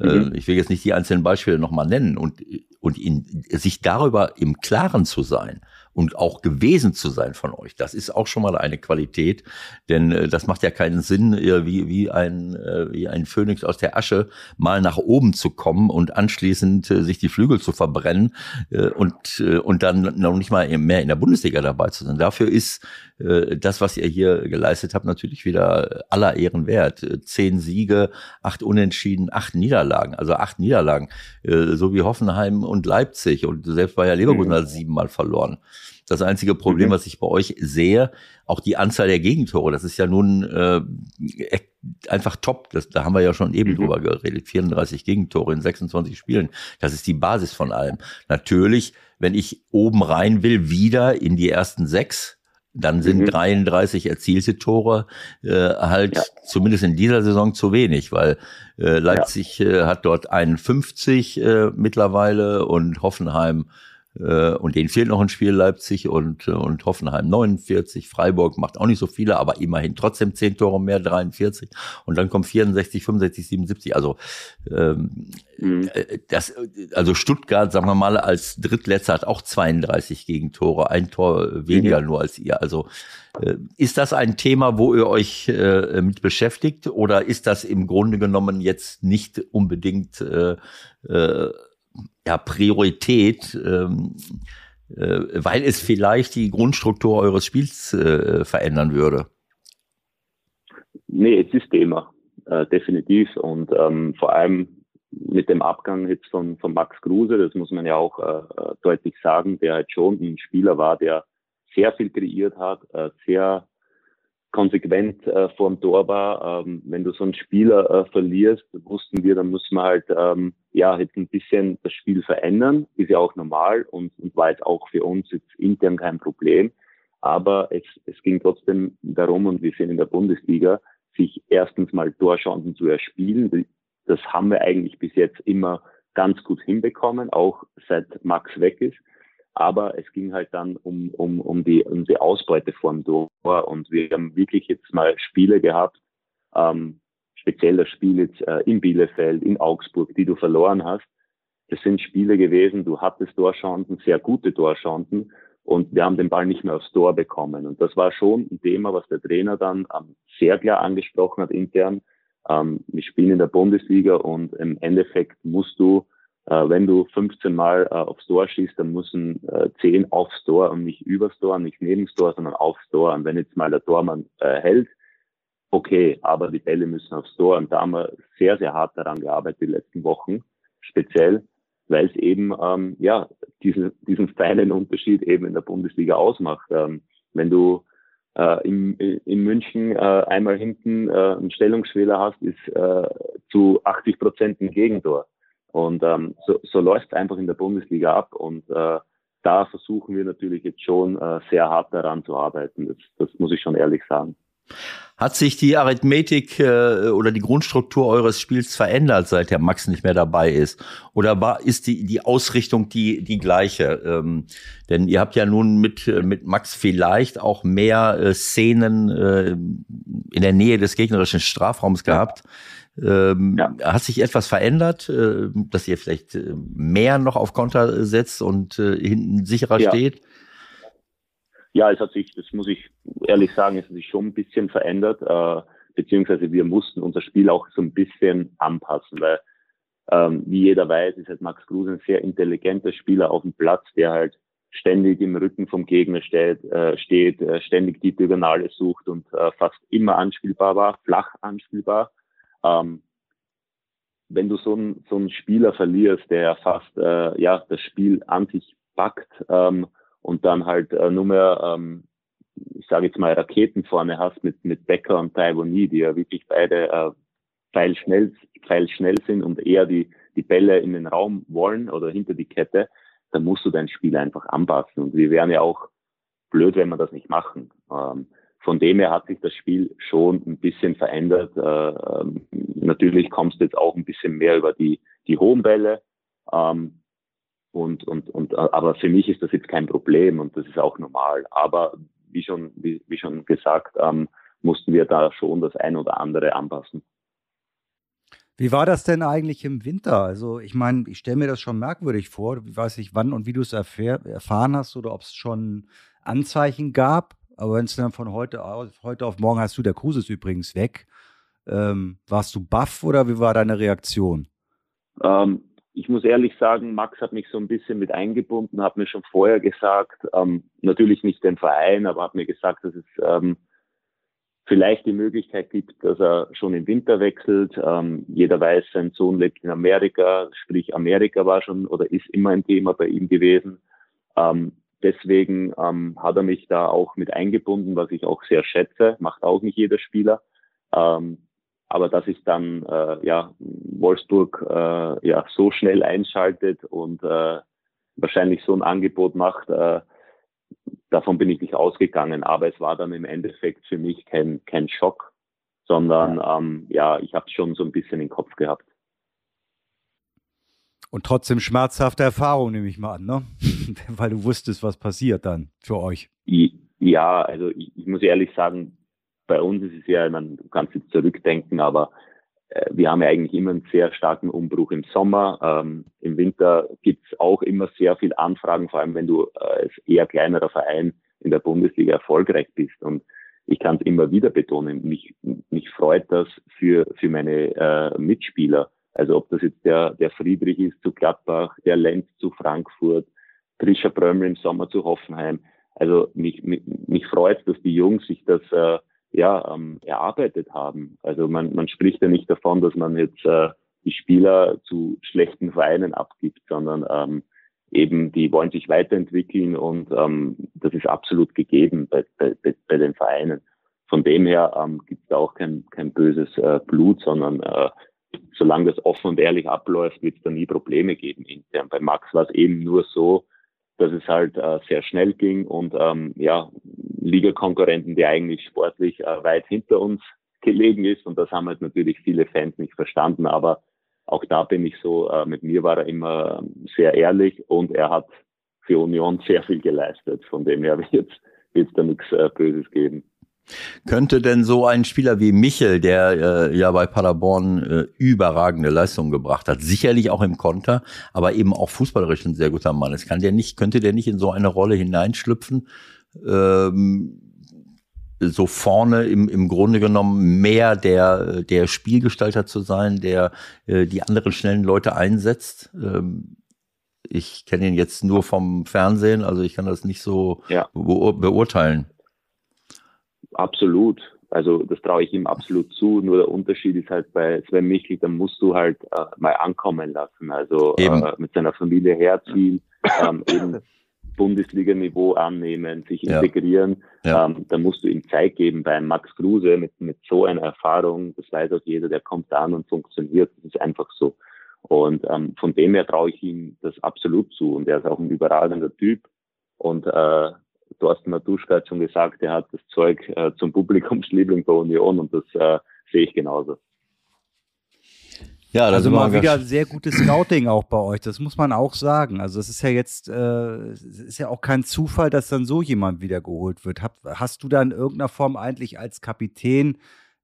äh, mhm. ich will jetzt nicht die einzelnen Beispiele nochmal nennen und, und in, sich darüber im Klaren zu sein, und auch gewesen zu sein von euch. Das ist auch schon mal eine Qualität, denn äh, das macht ja keinen Sinn, äh, wie, wie, ein, äh, wie ein Phönix aus der Asche mal nach oben zu kommen und anschließend äh, sich die Flügel zu verbrennen äh, und, äh, und dann noch nicht mal mehr in der Bundesliga dabei zu sein. Dafür ist äh, das, was ihr hier geleistet habt, natürlich wieder aller Ehren wert. Äh, zehn Siege, acht Unentschieden, acht Niederlagen, also acht Niederlagen, äh, so wie Hoffenheim und Leipzig und selbst bei der Leverkusen mhm. hat siebenmal verloren. Das einzige Problem, mhm. was ich bei euch sehe, auch die Anzahl der Gegentore, das ist ja nun äh, einfach top. Das, da haben wir ja schon eben mhm. drüber geredet. 34 Gegentore in 26 Spielen. Das ist die Basis von allem. Natürlich, wenn ich oben rein will, wieder in die ersten sechs, dann sind mhm. 33 erzielte Tore äh, halt ja. zumindest in dieser Saison zu wenig, weil äh, Leipzig ja. äh, hat dort 51 äh, mittlerweile und Hoffenheim und denen fehlt noch ein Spiel Leipzig und, äh, und Hoffenheim 49. Freiburg macht auch nicht so viele, aber immerhin trotzdem 10 Tore mehr, 43. Und dann kommen 64, 65, 77. Also ähm, mhm. Äh, das, also Stuttgart, sagen wir mal, als Drittletzter hat auch 32 Gegentore, ein Tor weniger mhm. nur als ihr. Also ist das ein Thema, wo ihr euch äh, mit beschäftigt oder ist das im Grunde genommen jetzt nicht unbedingt äh, äh, ja, Priorität, ähm, äh, weil es vielleicht die Grundstruktur eures Spiels äh, verändern würde? Nee, es ist Thema, äh, definitiv. Und ähm, vor allem mit dem Abgang jetzt von, von Max Kruse, das muss man ja auch äh, deutlich sagen, der halt schon ein Spieler war, der sehr viel kreiert hat, äh, sehr konsequent äh, vor dem Tor war. Ähm, wenn du so einen Spieler äh, verlierst, wussten wir, dann muss man halt ähm, ja jetzt ein bisschen das Spiel verändern. Ist ja auch normal und, und war jetzt auch für uns jetzt intern kein Problem. Aber es, es ging trotzdem darum, und wir sind in der Bundesliga, sich erstens mal Torchancen zu erspielen. Das haben wir eigentlich bis jetzt immer ganz gut hinbekommen, auch seit Max weg ist. Aber es ging halt dann um, um, um, die, um die Ausbeute vom Tor. Und wir haben wirklich jetzt mal Spiele gehabt, ähm, speziell das Spiel jetzt äh, in Bielefeld, in Augsburg, die du verloren hast. Das sind Spiele gewesen, du hattest Torchancen, sehr gute Torchancen. Und wir haben den Ball nicht mehr aufs Tor bekommen. Und das war schon ein Thema, was der Trainer dann ähm, sehr klar angesprochen hat intern. Ähm, wir spielen in der Bundesliga und im Endeffekt musst du wenn du 15 Mal äh, aufs Tor schießt, dann müssen äh, 10 aufs Tor und nicht übers Tor, nicht neben Tor, sondern aufs Tor. Und wenn jetzt mal der Tormann äh, hält, okay, aber die Bälle müssen aufs Tor. Und da haben wir sehr, sehr hart daran gearbeitet die letzten Wochen, speziell, weil es eben ähm, ja diesen, diesen feinen Unterschied eben in der Bundesliga ausmacht. Ähm, wenn du äh, in, in München äh, einmal hinten äh, einen Stellungsfehler hast, ist äh, zu 80 Prozent ein Gegentor. Und ähm, so, so läuft es einfach in der Bundesliga ab. Und äh, da versuchen wir natürlich jetzt schon äh, sehr hart daran zu arbeiten. Das, das muss ich schon ehrlich sagen. Hat sich die Arithmetik äh, oder die Grundstruktur eures Spiels verändert, seit der Max nicht mehr dabei ist? Oder war, ist die, die Ausrichtung die, die gleiche? Ähm, denn ihr habt ja nun mit, mit Max vielleicht auch mehr äh, Szenen äh, in der Nähe des gegnerischen Strafraums gehabt. Ähm, ja. Hat sich etwas verändert, äh, dass ihr vielleicht äh, mehr noch auf Konter setzt und äh, hinten sicherer ja. steht? Ja, es hat sich, das muss ich ehrlich sagen, es hat sich schon ein bisschen verändert, äh, beziehungsweise wir mussten unser Spiel auch so ein bisschen anpassen, weil ähm, wie jeder weiß, ist halt Max Kruse ein sehr intelligenter Spieler auf dem Platz, der halt ständig im Rücken vom Gegner steht, äh, steht äh, ständig die Diagonale sucht und äh, fast immer anspielbar war, flach anspielbar. Ähm, wenn du so einen so einen Spieler verlierst, der fast äh, ja das Spiel an sich packt, ähm, und dann halt äh, nur mehr, ähm, ich sage jetzt mal, Raketen vorne hast mit, mit Becker und Taiwanese, die ja wirklich beide äh, pfeilschnell, pfeilschnell sind und eher die, die Bälle in den Raum wollen oder hinter die Kette, dann musst du dein Spiel einfach anpassen. Und wir wären ja auch blöd, wenn wir das nicht machen. Ähm, von dem her hat sich das Spiel schon ein bisschen verändert. Äh, ähm, natürlich kommst du jetzt auch ein bisschen mehr über die, die hohen Bälle. Ähm, und, und, und, äh, aber für mich ist das jetzt kein Problem und das ist auch normal. Aber wie schon, wie, wie schon gesagt, ähm, mussten wir da schon das ein oder andere anpassen. Wie war das denn eigentlich im Winter? Also, ich meine, ich stelle mir das schon merkwürdig vor. Ich weiß nicht, wann und wie du es erfahren hast oder ob es schon Anzeichen gab. Aber wenn es dann von heute, auf, heute auf morgen hast du, der Kruse ist übrigens weg. Ähm, warst du baff oder wie war deine Reaktion? Ähm, ich muss ehrlich sagen, Max hat mich so ein bisschen mit eingebunden, hat mir schon vorher gesagt, ähm, natürlich nicht den Verein, aber hat mir gesagt, dass es ähm, vielleicht die Möglichkeit gibt, dass er schon im Winter wechselt. Ähm, jeder weiß, sein Sohn lebt in Amerika, sprich Amerika war schon oder ist immer ein Thema bei ihm gewesen. Ähm, deswegen ähm, hat er mich da auch mit eingebunden, was ich auch sehr schätze, macht auch nicht jeder Spieler. Ähm, aber dass ich dann äh, ja Wolfsburg äh, ja so schnell einschaltet und äh, wahrscheinlich so ein Angebot macht, äh, davon bin ich nicht ausgegangen. Aber es war dann im Endeffekt für mich kein kein Schock, sondern ja, ähm, ja ich habe schon so ein bisschen den Kopf gehabt. Und trotzdem schmerzhafte Erfahrung, nehme ich mal an, ne? [LAUGHS] Weil du wusstest, was passiert dann für euch. Ja, also ich, ich muss ehrlich sagen, bei uns ist es ja, man, kannst jetzt zurückdenken, aber äh, wir haben ja eigentlich immer einen sehr starken Umbruch im Sommer. Ähm, Im Winter gibt's auch immer sehr viel Anfragen, vor allem wenn du äh, als eher kleinerer Verein in der Bundesliga erfolgreich bist. Und ich kann es immer wieder betonen, mich, mich freut das für, für meine äh, Mitspieler. Also ob das jetzt der, der Friedrich ist zu Gladbach, der Lenz zu Frankfurt, Trisha Brömmel im Sommer zu Hoffenheim. Also mich, mich, mich freut, dass die Jungs sich das äh, ja, ähm, erarbeitet haben. Also man, man spricht ja nicht davon, dass man jetzt äh, die Spieler zu schlechten Vereinen abgibt, sondern ähm, eben die wollen sich weiterentwickeln und ähm, das ist absolut gegeben bei, bei, bei den Vereinen. Von dem her ähm, gibt es auch kein, kein böses äh, Blut, sondern äh, solange das offen und ehrlich abläuft, wird es da nie Probleme geben intern. Bei Max war es eben nur so, dass es halt äh, sehr schnell ging und ähm, ja, Ligakonkurrenten, die eigentlich sportlich äh, weit hinter uns gelegen ist und das haben halt natürlich viele Fans nicht verstanden, aber auch da bin ich so, äh, mit mir war er immer sehr ehrlich und er hat für Union sehr viel geleistet, von dem her [LAUGHS] wird es da nichts äh, Böses geben. Könnte denn so ein Spieler wie Michel, der äh, ja bei Paderborn äh, überragende Leistungen gebracht hat, sicherlich auch im Konter, aber eben auch fußballerisch ein sehr guter Mann ist, kann der nicht, könnte der nicht in so eine Rolle hineinschlüpfen, ähm, so vorne im, im Grunde genommen mehr der, der Spielgestalter zu sein, der äh, die anderen schnellen Leute einsetzt? Ähm, ich kenne ihn jetzt nur vom Fernsehen, also ich kann das nicht so ja. beurteilen. Absolut. Also das traue ich ihm absolut zu. Nur der Unterschied ist halt bei Sven Michel, da musst du halt äh, mal ankommen lassen. Also äh, mit seiner Familie herziehen, ähm, eben Bundesliga-Niveau annehmen, sich integrieren. Ja. Ähm, da musst du ihm Zeit geben. Bei Max Kruse mit, mit so einer Erfahrung, das weiß auch jeder, der kommt an und funktioniert. Das ist einfach so. Und ähm, von dem her traue ich ihm das absolut zu. Und er ist auch ein überragender Typ. Und äh, Thorsten Matuschka hat schon gesagt, er hat das Zeug äh, zum Publikumsliebling bei Union und das äh, sehe ich genauso. Ja, also mal wieder sehr gutes Scouting auch bei euch. Das muss man auch sagen. Also es ist ja jetzt, äh, ist ja auch kein Zufall, dass dann so jemand wieder geholt wird. Hab, hast du da in irgendeiner Form eigentlich als Kapitän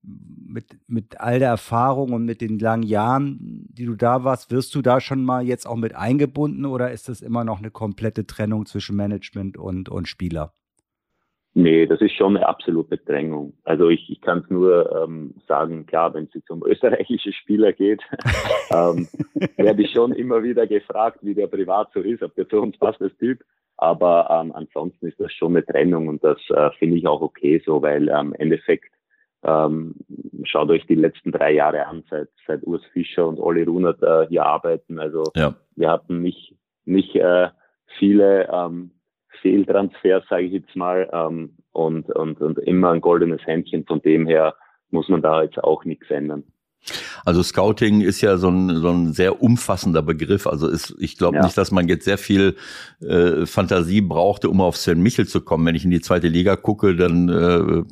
mit, mit all der Erfahrung und mit den langen Jahren, die du da warst, wirst du da schon mal jetzt auch mit eingebunden oder ist das immer noch eine komplette Trennung zwischen Management und, und Spieler? Nee, das ist schon eine absolute Drängung. Also ich, ich kann es nur ähm, sagen, klar, wenn es jetzt um [LAUGHS] österreichische Spieler geht, [LAUGHS] ähm, werde ich schon immer wieder gefragt, wie der privat so ist, ob der zu uns passt als Typ. Aber ähm, ansonsten ist das schon eine Trennung und das äh, finde ich auch okay so, weil ähm, im Endeffekt ähm, schaut euch die letzten drei Jahre an, seit, seit Urs Fischer und Olli Runert äh, hier arbeiten. Also ja. wir hatten nicht, nicht äh, viele ähm, Fehltransfers, sage ich jetzt mal, ähm, und, und, und immer ein goldenes Händchen. Von dem her muss man da jetzt auch nichts ändern. Also Scouting ist ja so ein, so ein sehr umfassender Begriff. Also ist, ich glaube ja. nicht, dass man jetzt sehr viel äh, Fantasie brauchte, um auf Sven Michel zu kommen. Wenn ich in die zweite Liga gucke, dann äh,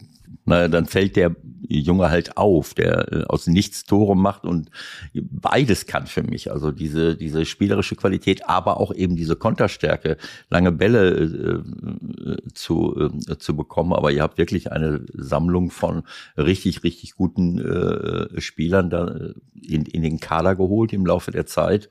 naja, dann fällt der Junge halt auf, der äh, aus nichts Tore macht und beides kann für mich. Also diese, diese spielerische Qualität, aber auch eben diese Konterstärke, lange Bälle äh, zu, äh, zu bekommen. Aber ihr habt wirklich eine Sammlung von richtig, richtig guten äh, Spielern da äh, in, in den Kader geholt im Laufe der Zeit,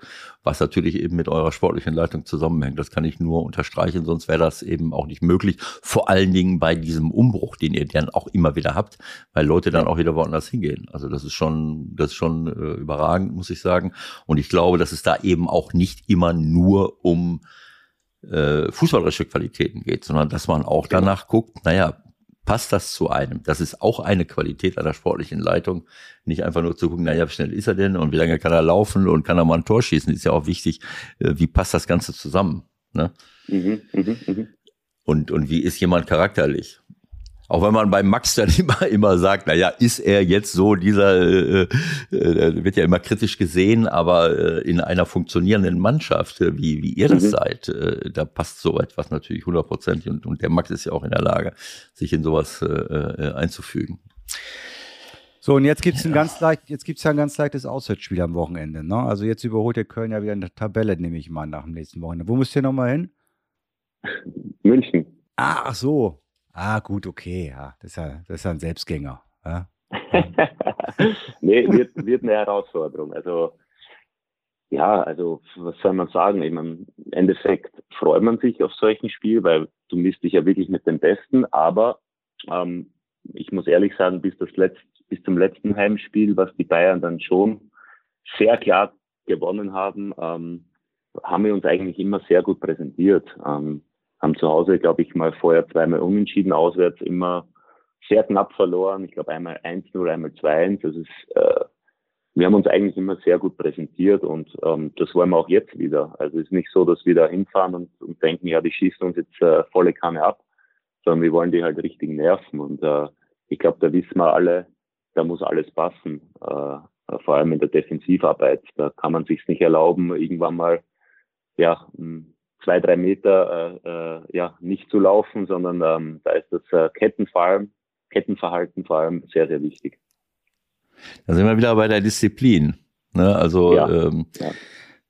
was natürlich eben mit eurer sportlichen Leitung zusammenhängt. Das kann ich nur unterstreichen, sonst wäre das eben auch nicht möglich. Vor allen Dingen bei diesem Umbruch, den ihr dann auch immer wieder habt, weil Leute dann auch wieder woanders hingehen. Also das ist schon, das ist schon äh, überragend, muss ich sagen. Und ich glaube, dass es da eben auch nicht immer nur um äh, fußballerische Qualitäten geht, sondern dass man auch genau. danach guckt, naja, passt das zu einem? Das ist auch eine Qualität einer sportlichen Leitung. Nicht einfach nur zu gucken, naja, wie schnell ist er denn und wie lange kann er laufen und kann er mal ein Tor schießen, ist ja auch wichtig, äh, wie passt das Ganze zusammen? Ne? Mhm, mh, mh. Und, und wie ist jemand charakterlich? Auch wenn man bei Max dann [LAUGHS] immer, immer sagt, na ja, ist er jetzt so dieser, äh, äh, wird ja immer kritisch gesehen, aber äh, in einer funktionierenden Mannschaft, äh, wie, wie ihr das mhm. seid, äh, da passt so etwas natürlich hundertprozentig und, und der Max ist ja auch in der Lage, sich in sowas äh, äh, einzufügen. So, und jetzt gibt's ein ganz leicht, jetzt gibt's ja ein ganz leichtes Auswärtsspiel am Wochenende. Ne? Also jetzt überholt der Köln ja wieder in der Tabelle, nehme ich mal nach dem nächsten Wochenende. Wo müsst ihr nochmal hin? München. Ah, ach so. Ah, gut, okay, ja. Das ist ja, das ist ja ein Selbstgänger. Ja? [LAUGHS] nee, wird, wird eine Herausforderung. Also, ja, also, was soll man sagen? Im Endeffekt freut man sich auf solchen Spiel, weil du misst dich ja wirklich mit den Besten, aber ähm, ich muss ehrlich sagen, bis, das letzt, bis zum letzten Heimspiel, was die Bayern dann schon sehr klar gewonnen haben, ähm, haben wir uns eigentlich immer sehr gut präsentiert. Ähm, haben zu Hause, glaube ich, mal vorher zweimal unentschieden, auswärts immer sehr knapp verloren. Ich glaube einmal 1-0, einmal 2-1. Das ist, äh, wir haben uns eigentlich immer sehr gut präsentiert und ähm, das wollen wir auch jetzt wieder. Also es ist nicht so, dass wir da hinfahren und, und denken, ja, die schießen uns jetzt äh, volle Kanne ab, sondern wir wollen die halt richtig nerven. Und äh, ich glaube, da wissen wir alle, da muss alles passen. Äh, vor allem in der Defensivarbeit. Da kann man sich nicht erlauben, irgendwann mal ja, zwei, drei Meter äh, äh, ja, nicht zu laufen, sondern ähm, da ist das äh, Kettenverhalten, Kettenverhalten vor allem sehr, sehr wichtig. Da sind wir wieder bei der Disziplin. Ne? Also ja, ähm, ja.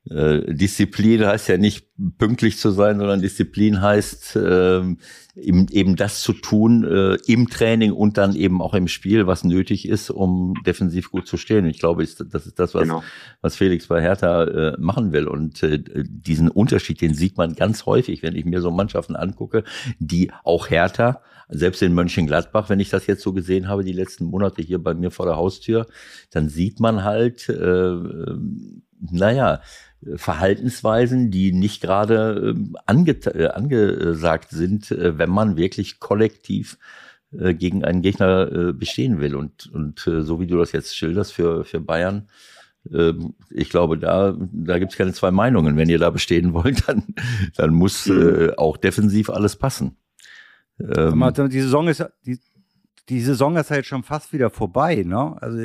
Äh, Disziplin heißt ja nicht pünktlich zu sein, sondern Disziplin heißt ähm, eben, eben das zu tun äh, im Training und dann eben auch im Spiel, was nötig ist, um defensiv gut zu stehen. Ich glaube, das ist das, was, genau. was Felix bei Hertha äh, machen will. Und äh, diesen Unterschied, den sieht man ganz häufig, wenn ich mir so Mannschaften angucke, die auch Hertha, selbst in Mönchengladbach, wenn ich das jetzt so gesehen habe, die letzten Monate hier bei mir vor der Haustür, dann sieht man halt, äh, naja, Verhaltensweisen, die nicht gerade ähm, ange äh, angesagt sind, äh, wenn man wirklich kollektiv äh, gegen einen Gegner bestehen will. Und, und so wie du das jetzt schilderst für, für Bayern, ähm, ich glaube, da, da gibt es keine zwei Meinungen. Wenn ihr da bestehen [LAUGHS] wollt, dann, dann muss mhm. auch defensiv alles passen. Ähm, die Saison ist die, die Saison ist halt schon fast wieder vorbei, ne? Also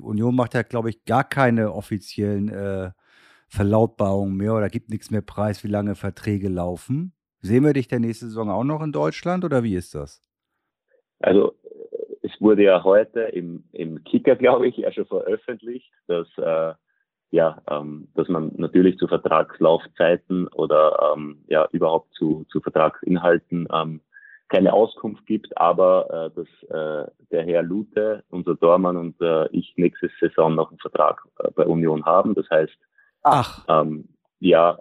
Union macht ja, glaube ich, gar keine offiziellen äh, Verlautbarungen mehr oder gibt nichts mehr preis, wie lange Verträge laufen. Sehen wir dich der nächste Saison auch noch in Deutschland oder wie ist das? Also es wurde ja heute im, im Kicker, glaube ich, ja schon veröffentlicht, dass äh, ja, ähm, dass man natürlich zu Vertragslaufzeiten oder ähm, ja überhaupt zu, zu Vertragsinhalten ähm, keine Auskunft gibt, aber äh, dass äh, der Herr Lute, unser Dormann und äh, ich nächste Saison noch einen Vertrag äh, bei Union haben. Das heißt, Ach. Ähm, ja,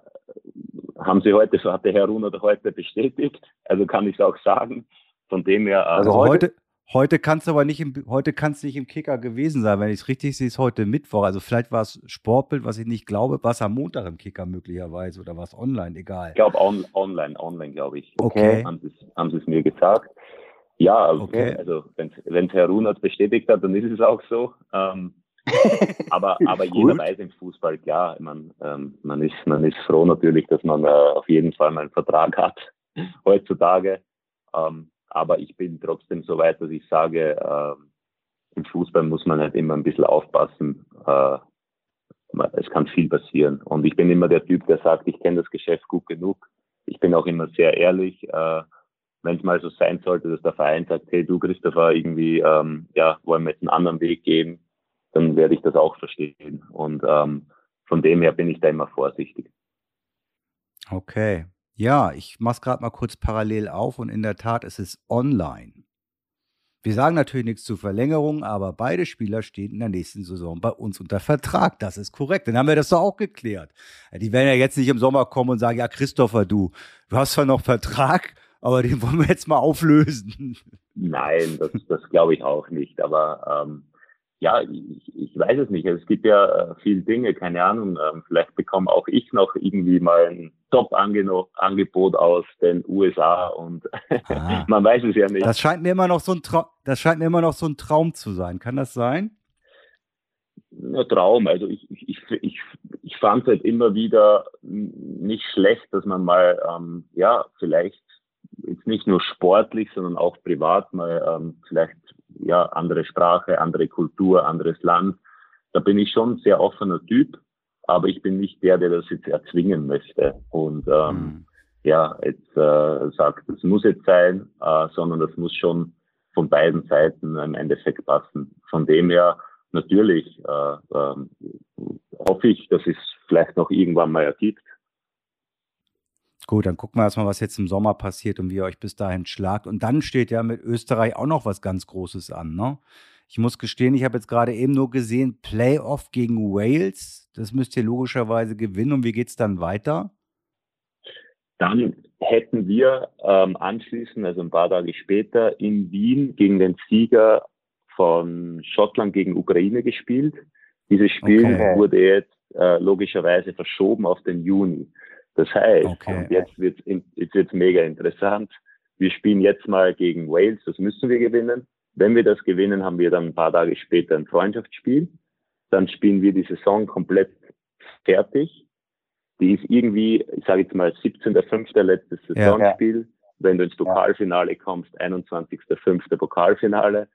haben sie heute, so hat der Herr Runert heute bestätigt. Also kann ich es auch sagen. Von dem her. Äh, also heute, Heute kannst du aber nicht im, heute kannst nicht im Kicker gewesen sein. Wenn ich es richtig sehe, ist heute Mittwoch. Also vielleicht war es Sportbild, was ich nicht glaube. War es am Montag im Kicker möglicherweise oder war es online? Egal. Ich glaube on, online, online glaube ich. Okay. Haben sie es mir gesagt. Ja, okay. also wenn es Herr Runert bestätigt hat, dann ist es auch so. Ähm, [LAUGHS] aber aber jeder weiß im Fußball, klar, man, ähm, man, ist, man ist froh natürlich, dass man äh, auf jeden Fall mal einen Vertrag hat [LAUGHS] heutzutage. Ähm, aber ich bin trotzdem so weit, dass ich sage, äh, im Fußball muss man halt immer ein bisschen aufpassen. Äh, es kann viel passieren. Und ich bin immer der Typ, der sagt, ich kenne das Geschäft gut genug. Ich bin auch immer sehr ehrlich. Äh, Wenn es mal so sein sollte, dass der Verein sagt, hey du Christopher, irgendwie, ähm, ja, wollen wir jetzt einen anderen Weg gehen, dann werde ich das auch verstehen. Und ähm, von dem her bin ich da immer vorsichtig. Okay. Ja, ich mache es gerade mal kurz parallel auf und in der Tat ist es online. Wir sagen natürlich nichts zur Verlängerung, aber beide Spieler stehen in der nächsten Saison bei uns unter Vertrag. Das ist korrekt. Dann haben wir das doch auch geklärt. Die werden ja jetzt nicht im Sommer kommen und sagen, ja, Christopher, du, du hast zwar noch Vertrag, aber den wollen wir jetzt mal auflösen. Nein, das, das glaube ich auch nicht. Aber ähm, ja, ich, ich weiß es nicht. Es gibt ja äh, viele Dinge, keine Ahnung. Ähm, vielleicht bekomme auch ich noch irgendwie mal ein Top-Angebot aus den USA und [LAUGHS] ah, man weiß es ja nicht. Das scheint mir immer noch so ein Traum, das scheint mir immer noch so ein Traum zu sein. Kann das sein? Ja, Traum. Also ich, ich, ich, ich fand es halt immer wieder nicht schlecht, dass man mal, ähm, ja, vielleicht jetzt nicht nur sportlich, sondern auch privat mal ähm, vielleicht ja andere Sprache, andere Kultur, anderes Land. Da bin ich schon ein sehr offener Typ, aber ich bin nicht der, der das jetzt erzwingen möchte und ähm, mhm. ja jetzt äh, sagt, es muss jetzt sein, äh, sondern das muss schon von beiden Seiten im Endeffekt passen. Von dem her natürlich äh, äh, hoffe ich, dass es vielleicht noch irgendwann mal ergibt. Gut, dann gucken wir erstmal, was jetzt im Sommer passiert und wie ihr euch bis dahin schlagt. Und dann steht ja mit Österreich auch noch was ganz Großes an. Ne? Ich muss gestehen, ich habe jetzt gerade eben nur gesehen, Playoff gegen Wales. Das müsst ihr logischerweise gewinnen. Und wie geht es dann weiter? Dann hätten wir ähm, anschließend, also ein paar Tage später, in Wien gegen den Sieger von Schottland gegen Ukraine gespielt. Dieses Spiel okay. wurde jetzt äh, logischerweise verschoben auf den Juni. Das heißt, okay. jetzt wird es jetzt mega interessant. Wir spielen jetzt mal gegen Wales, das müssen wir gewinnen. Wenn wir das gewinnen, haben wir dann ein paar Tage später ein Freundschaftsspiel. Dann spielen wir die Saison komplett fertig. Die ist irgendwie, ich sage jetzt mal, 17.05. letztes Saisonspiel. Ja. Wenn du ins Pokalfinale kommst, 21.05. Pokalfinale.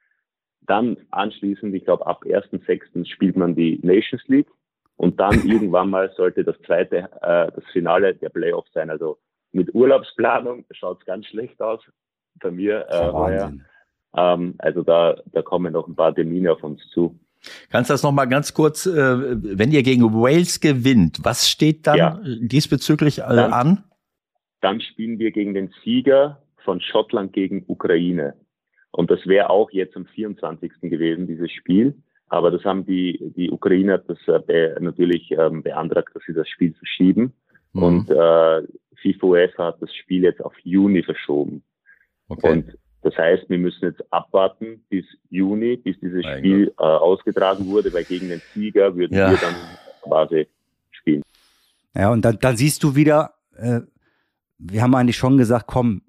Dann anschließend, ich glaube, ab 1.06. spielt man die Nations League. Und dann [LAUGHS] irgendwann mal sollte das zweite, äh, das Finale der Playoffs sein. Also mit Urlaubsplanung schaut es ganz schlecht aus. Bei mir äh, heuer. Ähm, also da, da kommen noch ein paar Termine auf uns zu. Kannst du das nochmal ganz kurz, äh, wenn ihr gegen Wales gewinnt, was steht dann ja. diesbezüglich äh, dann, an? Dann spielen wir gegen den Sieger von Schottland gegen Ukraine. Und das wäre auch jetzt am 24. gewesen, dieses Spiel. Aber das haben die, die Ukrainer das äh, natürlich ähm, beantragt, dass sie das Spiel verschieben. Mhm. Und äh, FIFA UEFA hat das Spiel jetzt auf Juni verschoben. Okay. Und das heißt, wir müssen jetzt abwarten bis Juni, bis dieses mein Spiel äh, ausgetragen wurde, weil gegen den Sieger würden ja. wir dann quasi spielen. Ja, und dann, dann siehst du wieder, äh, wir haben eigentlich schon gesagt, komm,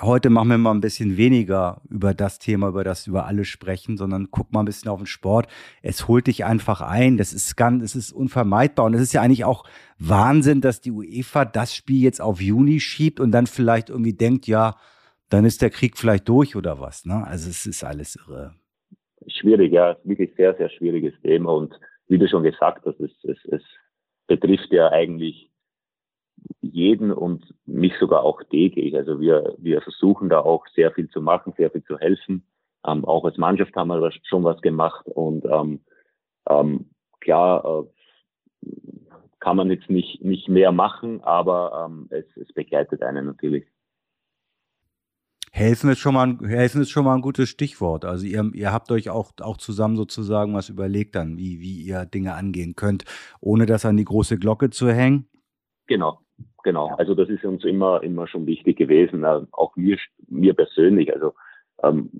heute machen wir mal ein bisschen weniger über das Thema, über das über alle sprechen, sondern guck mal ein bisschen auf den Sport. Es holt dich einfach ein. Das ist ganz, es ist unvermeidbar. Und es ist ja eigentlich auch Wahnsinn, dass die UEFA das Spiel jetzt auf Juni schiebt und dann vielleicht irgendwie denkt, ja, dann ist der Krieg vielleicht durch oder was. Ne? Also es ist alles irre. Schwierig, ja, wirklich sehr, sehr schwieriges Thema. Und wie du schon gesagt hast, es, es, es betrifft ja eigentlich jeden und mich sogar auch täglich. Also wir, wir versuchen da auch sehr viel zu machen, sehr viel zu helfen. Ähm, auch als Mannschaft haben wir schon was gemacht und ähm, ähm, klar äh, kann man jetzt nicht, nicht mehr machen, aber ähm, es, es begleitet einen natürlich. Helfen ist schon mal ein, helfen ist schon mal ein gutes Stichwort. Also ihr, ihr habt euch auch, auch zusammen sozusagen was überlegt dann, wie, wie ihr Dinge angehen könnt, ohne das an die große Glocke zu hängen. Genau, genau. Also das ist uns immer, immer schon wichtig gewesen, äh, auch mir, mir persönlich. Also ähm,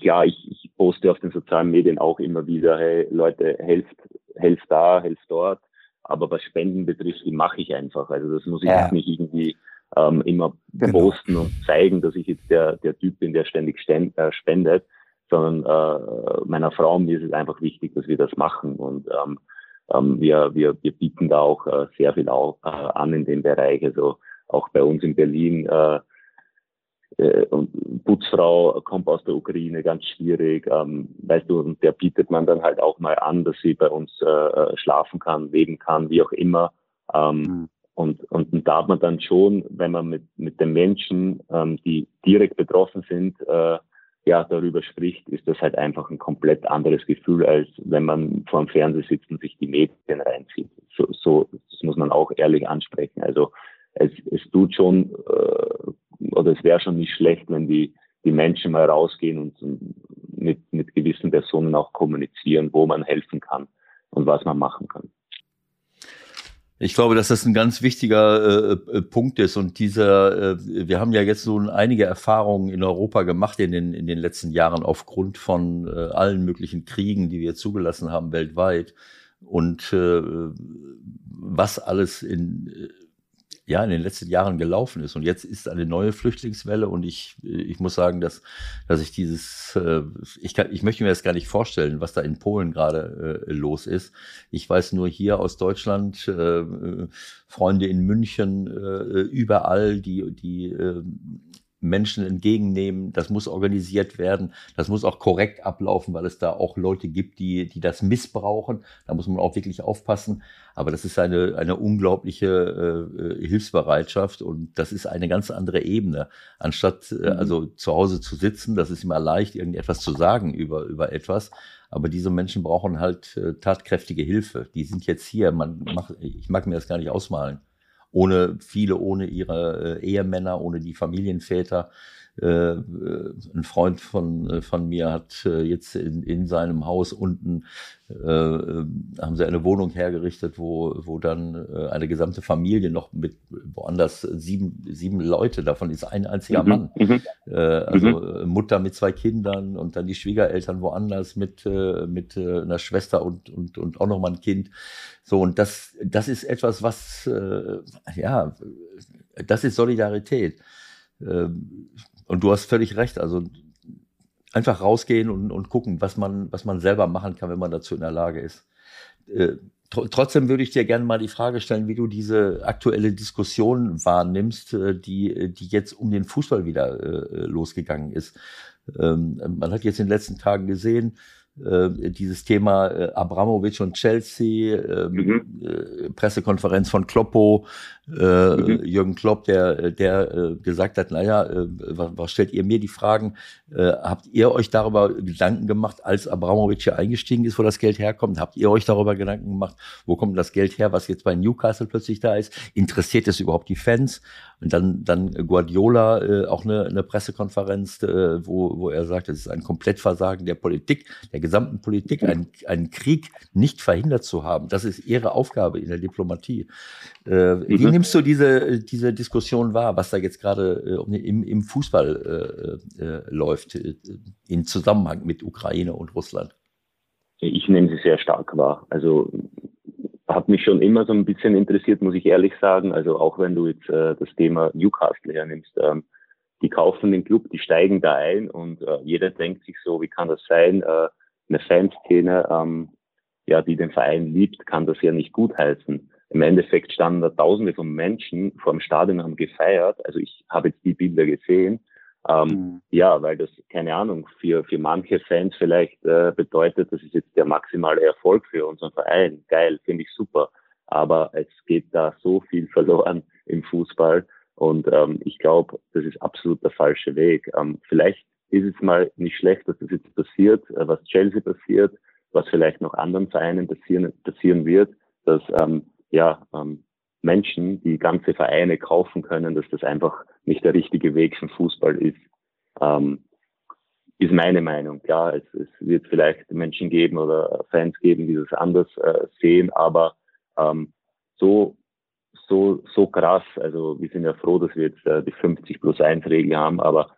klar, ich, ich poste auf den sozialen Medien auch immer wieder, hey Leute, helft, helft da, helft dort. Aber was Spenden betrifft, die mache ich einfach. Also das muss ich ja. nicht irgendwie ähm, immer genau. posten und zeigen, dass ich jetzt der, der Typ bin, der ständig äh, spendet, sondern äh, meiner Frau mir ist es einfach wichtig, dass wir das machen und ähm, ähm, wir, wir, wir bieten da auch äh, sehr viel auch, äh, an in dem Bereich. Also auch bei uns in Berlin äh, äh, Putzfrau kommt aus der Ukraine, ganz schwierig. Ähm, weißt du, und der bietet man dann halt auch mal an, dass sie bei uns äh, schlafen kann, leben kann, wie auch immer. Ähm, mhm. Und, und da hat man dann schon, wenn man mit, mit den Menschen, ähm, die direkt betroffen sind, äh, ja, darüber spricht, ist das halt einfach ein komplett anderes Gefühl, als wenn man vor dem Fernseher sitzt und sich die Medien reinzieht. So, so das muss man auch ehrlich ansprechen. Also es, es tut schon, äh, oder es wäre schon nicht schlecht, wenn die, die Menschen mal rausgehen und mit, mit gewissen Personen auch kommunizieren, wo man helfen kann und was man machen kann. Ich glaube, dass das ein ganz wichtiger äh, äh, Punkt ist und dieser, äh, wir haben ja jetzt so einige Erfahrungen in Europa gemacht in den, in den letzten Jahren aufgrund von äh, allen möglichen Kriegen, die wir zugelassen haben weltweit. Und äh, was alles in, äh, ja in den letzten Jahren gelaufen ist. Und jetzt ist eine neue Flüchtlingswelle und ich, ich muss sagen, dass, dass ich dieses, äh, ich, kann, ich möchte mir das gar nicht vorstellen, was da in Polen gerade äh, los ist. Ich weiß nur hier aus Deutschland, äh, Freunde in München, äh, überall, die, die äh, Menschen entgegennehmen. Das muss organisiert werden. Das muss auch korrekt ablaufen, weil es da auch Leute gibt, die, die das missbrauchen. Da muss man auch wirklich aufpassen. Aber das ist eine, eine unglaubliche äh, Hilfsbereitschaft und das ist eine ganz andere Ebene. Anstatt äh, mhm. also zu Hause zu sitzen, das ist immer leicht, irgendetwas zu sagen über, über etwas. Aber diese Menschen brauchen halt äh, tatkräftige Hilfe. Die sind jetzt hier. Man macht, ich mag mir das gar nicht ausmalen ohne viele, ohne ihre äh, Ehemänner, ohne die Familienväter. Äh, äh, ein Freund von, äh, von mir hat jetzt in, in seinem Haus unten äh, haben sie eine Wohnung hergerichtet, wo, wo dann eine gesamte Familie noch mit woanders sieben, sieben Leute, davon ist ein einziger mhm. Mann. Mhm. Äh, also mhm. Mutter mit zwei Kindern und dann die Schwiegereltern woanders mit, mit einer Schwester und, und, und auch noch mal ein Kind. So, und das, das ist etwas, was, äh, ja, das ist Solidarität. Ähm, und du hast völlig recht. Also einfach rausgehen und, und gucken, was man, was man selber machen kann, wenn man dazu in der Lage ist. Äh, tr trotzdem würde ich dir gerne mal die Frage stellen, wie du diese aktuelle Diskussion wahrnimmst, äh, die, die jetzt um den Fußball wieder äh, losgegangen ist. Ähm, man hat jetzt in den letzten Tagen gesehen, äh, dieses Thema äh, Abramovic und Chelsea, äh, mhm. Pressekonferenz von Kloppo, äh, mhm. Jürgen Klopp, der, der äh, gesagt hat, naja, äh, was, was stellt ihr mir die Fragen? Äh, habt ihr euch darüber Gedanken gemacht, als Abramovic hier eingestiegen ist, wo das Geld herkommt? Habt ihr euch darüber Gedanken gemacht, wo kommt das Geld her, was jetzt bei Newcastle plötzlich da ist? Interessiert es überhaupt die Fans? Und dann, dann Guardiola, äh, auch eine, eine Pressekonferenz, äh, wo, wo er sagt, es ist ein Komplettversagen der Politik, der gesamten Politik, einen, einen Krieg nicht verhindert zu haben. Das ist ihre Aufgabe in der Diplomatie. Äh, mhm. Wie nimmst du diese, diese Diskussion wahr, was da jetzt gerade äh, im, im Fußball äh, äh, läuft, äh, in Zusammenhang mit Ukraine und Russland? Ich nehme sie sehr stark wahr. Also hat mich schon immer so ein bisschen interessiert, muss ich ehrlich sagen. Also auch wenn du jetzt äh, das Thema Newcastle hernimmst, ähm, die kaufen den Club, die steigen da ein und äh, jeder denkt sich so, wie kann das sein? Äh, eine Fanszene, ähm, ja, die den Verein liebt, kann das ja nicht gutheißen. Im Endeffekt standen da Tausende von Menschen vor dem Stadion und haben gefeiert. Also ich habe jetzt die Bilder gesehen ähm, mhm. Ja, weil das, keine Ahnung, für, für manche Fans vielleicht äh, bedeutet, das ist jetzt der maximale Erfolg für unseren Verein. Geil, finde ich super. aber es geht da so viel [LAUGHS] verloren im Fußball und ähm, ich glaube, das ist absolut der falsche Weg. Ähm, vielleicht ist es mal nicht schlecht, dass das jetzt passiert, äh, was Chelsea passiert, was vielleicht noch anderen Vereinen passieren, passieren wird, dass ähm, ja ähm, Menschen, die ganze Vereine kaufen können, dass das einfach nicht der richtige Weg für Fußball ist. Ähm, ist meine Meinung. Klar, es, es wird vielleicht Menschen geben oder Fans geben, die das anders äh, sehen, aber ähm, so so so krass. Also wir sind ja froh, dass wir jetzt äh, die 50 plus 1 Regel haben, aber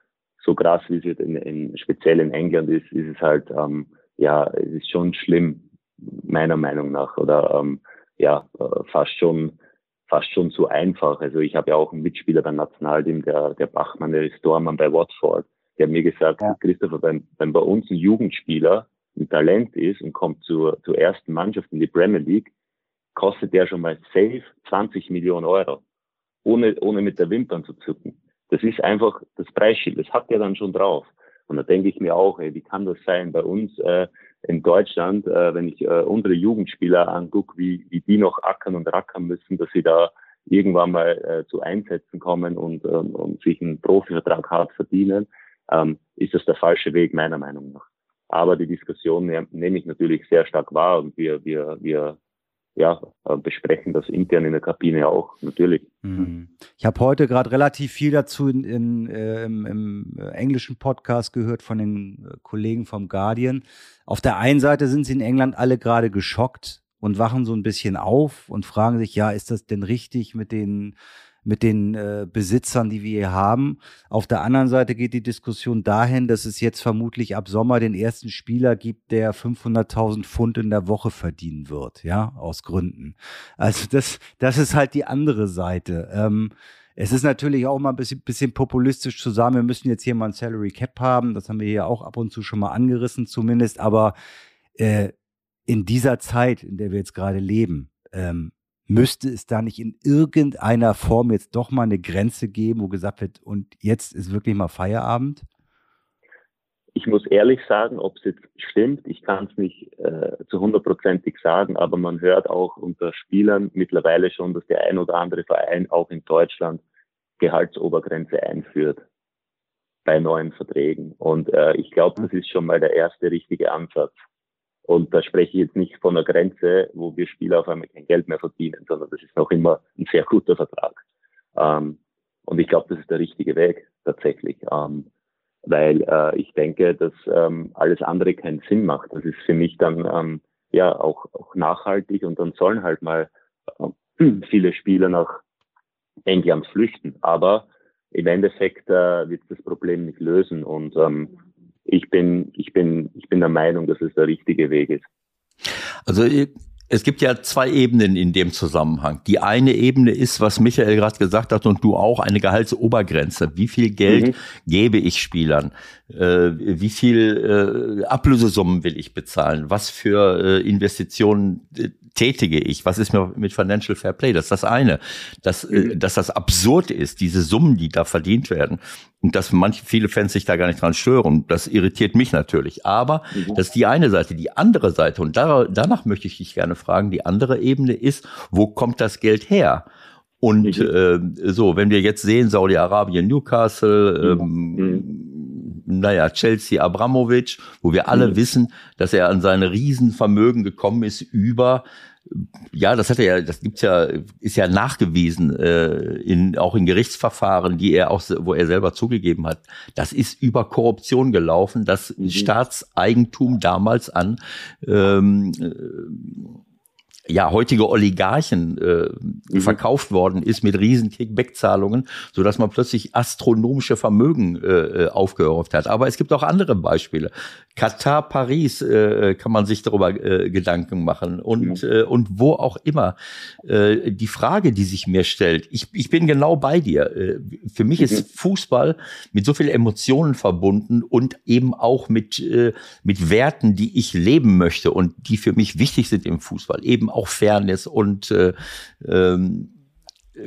so krass wie es jetzt in, in speziell in England ist, ist es halt ähm, ja es ist schon schlimm meiner Meinung nach oder ähm, ja äh, fast schon fast schon zu einfach. Also ich habe ja auch einen Mitspieler beim Nationalteam, der, der Bachmann, der ist Dormann bei Watford. Der hat mir gesagt, ja. Christopher, wenn, wenn bei uns ein Jugendspieler ein Talent ist und kommt zur, zur ersten Mannschaft in die Premier League, kostet der schon mal safe 20 Millionen Euro. Ohne, ohne mit der Wimpern zu zucken. Das ist einfach das Preisschild. Das hat der dann schon drauf. Und da denke ich mir auch, ey, wie kann das sein? Bei uns äh, in Deutschland, äh, wenn ich äh, unsere Jugendspieler angucke, wie, wie die noch ackern und rackern müssen, dass sie da irgendwann mal äh, zu Einsätzen kommen und, ähm, und sich einen Profivertrag hart verdienen, ähm, ist das der falsche Weg meiner Meinung nach. Aber die Diskussion nehme ich natürlich sehr stark wahr und wir, wir, wir ja, äh, besprechen das intern in der Kabine auch, natürlich. Mhm. Ich habe heute gerade relativ viel dazu in, in, äh, im, im, englischen Podcast gehört von den äh, Kollegen vom Guardian. Auf der einen Seite sind sie in England alle gerade geschockt und wachen so ein bisschen auf und fragen sich, ja, ist das denn richtig mit den mit den äh, Besitzern, die wir hier haben. Auf der anderen Seite geht die Diskussion dahin, dass es jetzt vermutlich ab Sommer den ersten Spieler gibt, der 500.000 Pfund in der Woche verdienen wird, ja, aus Gründen. Also das, das ist halt die andere Seite. Ähm, es ist natürlich auch mal ein bisschen, bisschen populistisch zu sagen, wir müssen jetzt hier mal ein Salary Cap haben. Das haben wir hier auch ab und zu schon mal angerissen zumindest. Aber äh, in dieser Zeit, in der wir jetzt gerade leben, ähm, müsste es da nicht in irgendeiner Form jetzt doch mal eine Grenze geben, wo gesagt wird, und jetzt ist wirklich mal Feierabend? Ich muss ehrlich sagen, ob es jetzt stimmt, ich kann es nicht äh, zu hundertprozentig sagen, aber man hört auch unter Spielern mittlerweile schon, dass der ein oder andere Verein auch in Deutschland Gehaltsobergrenze einführt bei neuen Verträgen. Und äh, ich glaube, das ist schon mal der erste richtige Ansatz. Und da spreche ich jetzt nicht von einer Grenze, wo wir Spieler auf einmal kein Geld mehr verdienen, sondern das ist noch immer ein sehr guter Vertrag. Ähm, und ich glaube, das ist der richtige Weg tatsächlich, ähm, weil äh, ich denke, dass ähm, alles andere keinen Sinn macht. Das ist für mich dann ähm, ja auch, auch nachhaltig und dann sollen halt mal äh, [CLEARS THROAT] viele Spieler nach England flüchten. Aber im Endeffekt äh, wird das Problem nicht lösen und ähm, ich bin, ich bin, ich bin der Meinung, dass es der richtige Weg ist. Also es gibt ja zwei Ebenen in dem Zusammenhang. Die eine Ebene ist, was Michael gerade gesagt hat und du auch, eine Gehaltsobergrenze. Wie viel Geld mhm. gebe ich Spielern? Äh, wie viel äh, Ablösesummen will ich bezahlen? Was für äh, Investitionen äh, tätige ich? Was ist mir mit Financial Fair Play? Das ist das eine. Dass, äh, mhm. dass das absurd ist, diese Summen, die da verdient werden. Und dass manche, viele Fans sich da gar nicht dran stören. Das irritiert mich natürlich. Aber mhm. das ist die eine Seite. Die andere Seite, und da, danach möchte ich dich gerne fragen, die andere Ebene ist, wo kommt das Geld her? Und mhm. äh, so, wenn wir jetzt sehen, Saudi-Arabien, Newcastle, ähm, mhm naja, Chelsea Abramovic, wo wir alle mhm. wissen, dass er an seine Riesenvermögen gekommen ist über ja, das hat er ja, das gibt's ja, ist ja nachgewiesen, äh, in, auch in Gerichtsverfahren, die er auch, wo er selber zugegeben hat. Das ist über Korruption gelaufen, das mhm. Staatseigentum damals an ähm, ja, heutige Oligarchen äh, mhm. verkauft worden ist mit riesen Kickback-Zahlungen, so dass man plötzlich astronomische Vermögen äh, äh, aufgehäuft hat. Aber es gibt auch andere Beispiele. Katar, Paris äh, kann man sich darüber äh, Gedanken machen und, mhm. äh, und wo auch immer. Äh, die Frage, die sich mir stellt, ich, ich bin genau bei dir. Äh, für mich mhm. ist Fußball mit so viel Emotionen verbunden und eben auch mit, äh, mit Werten, die ich leben möchte und die für mich wichtig sind im Fußball. Eben auch Fairness und äh, ähm,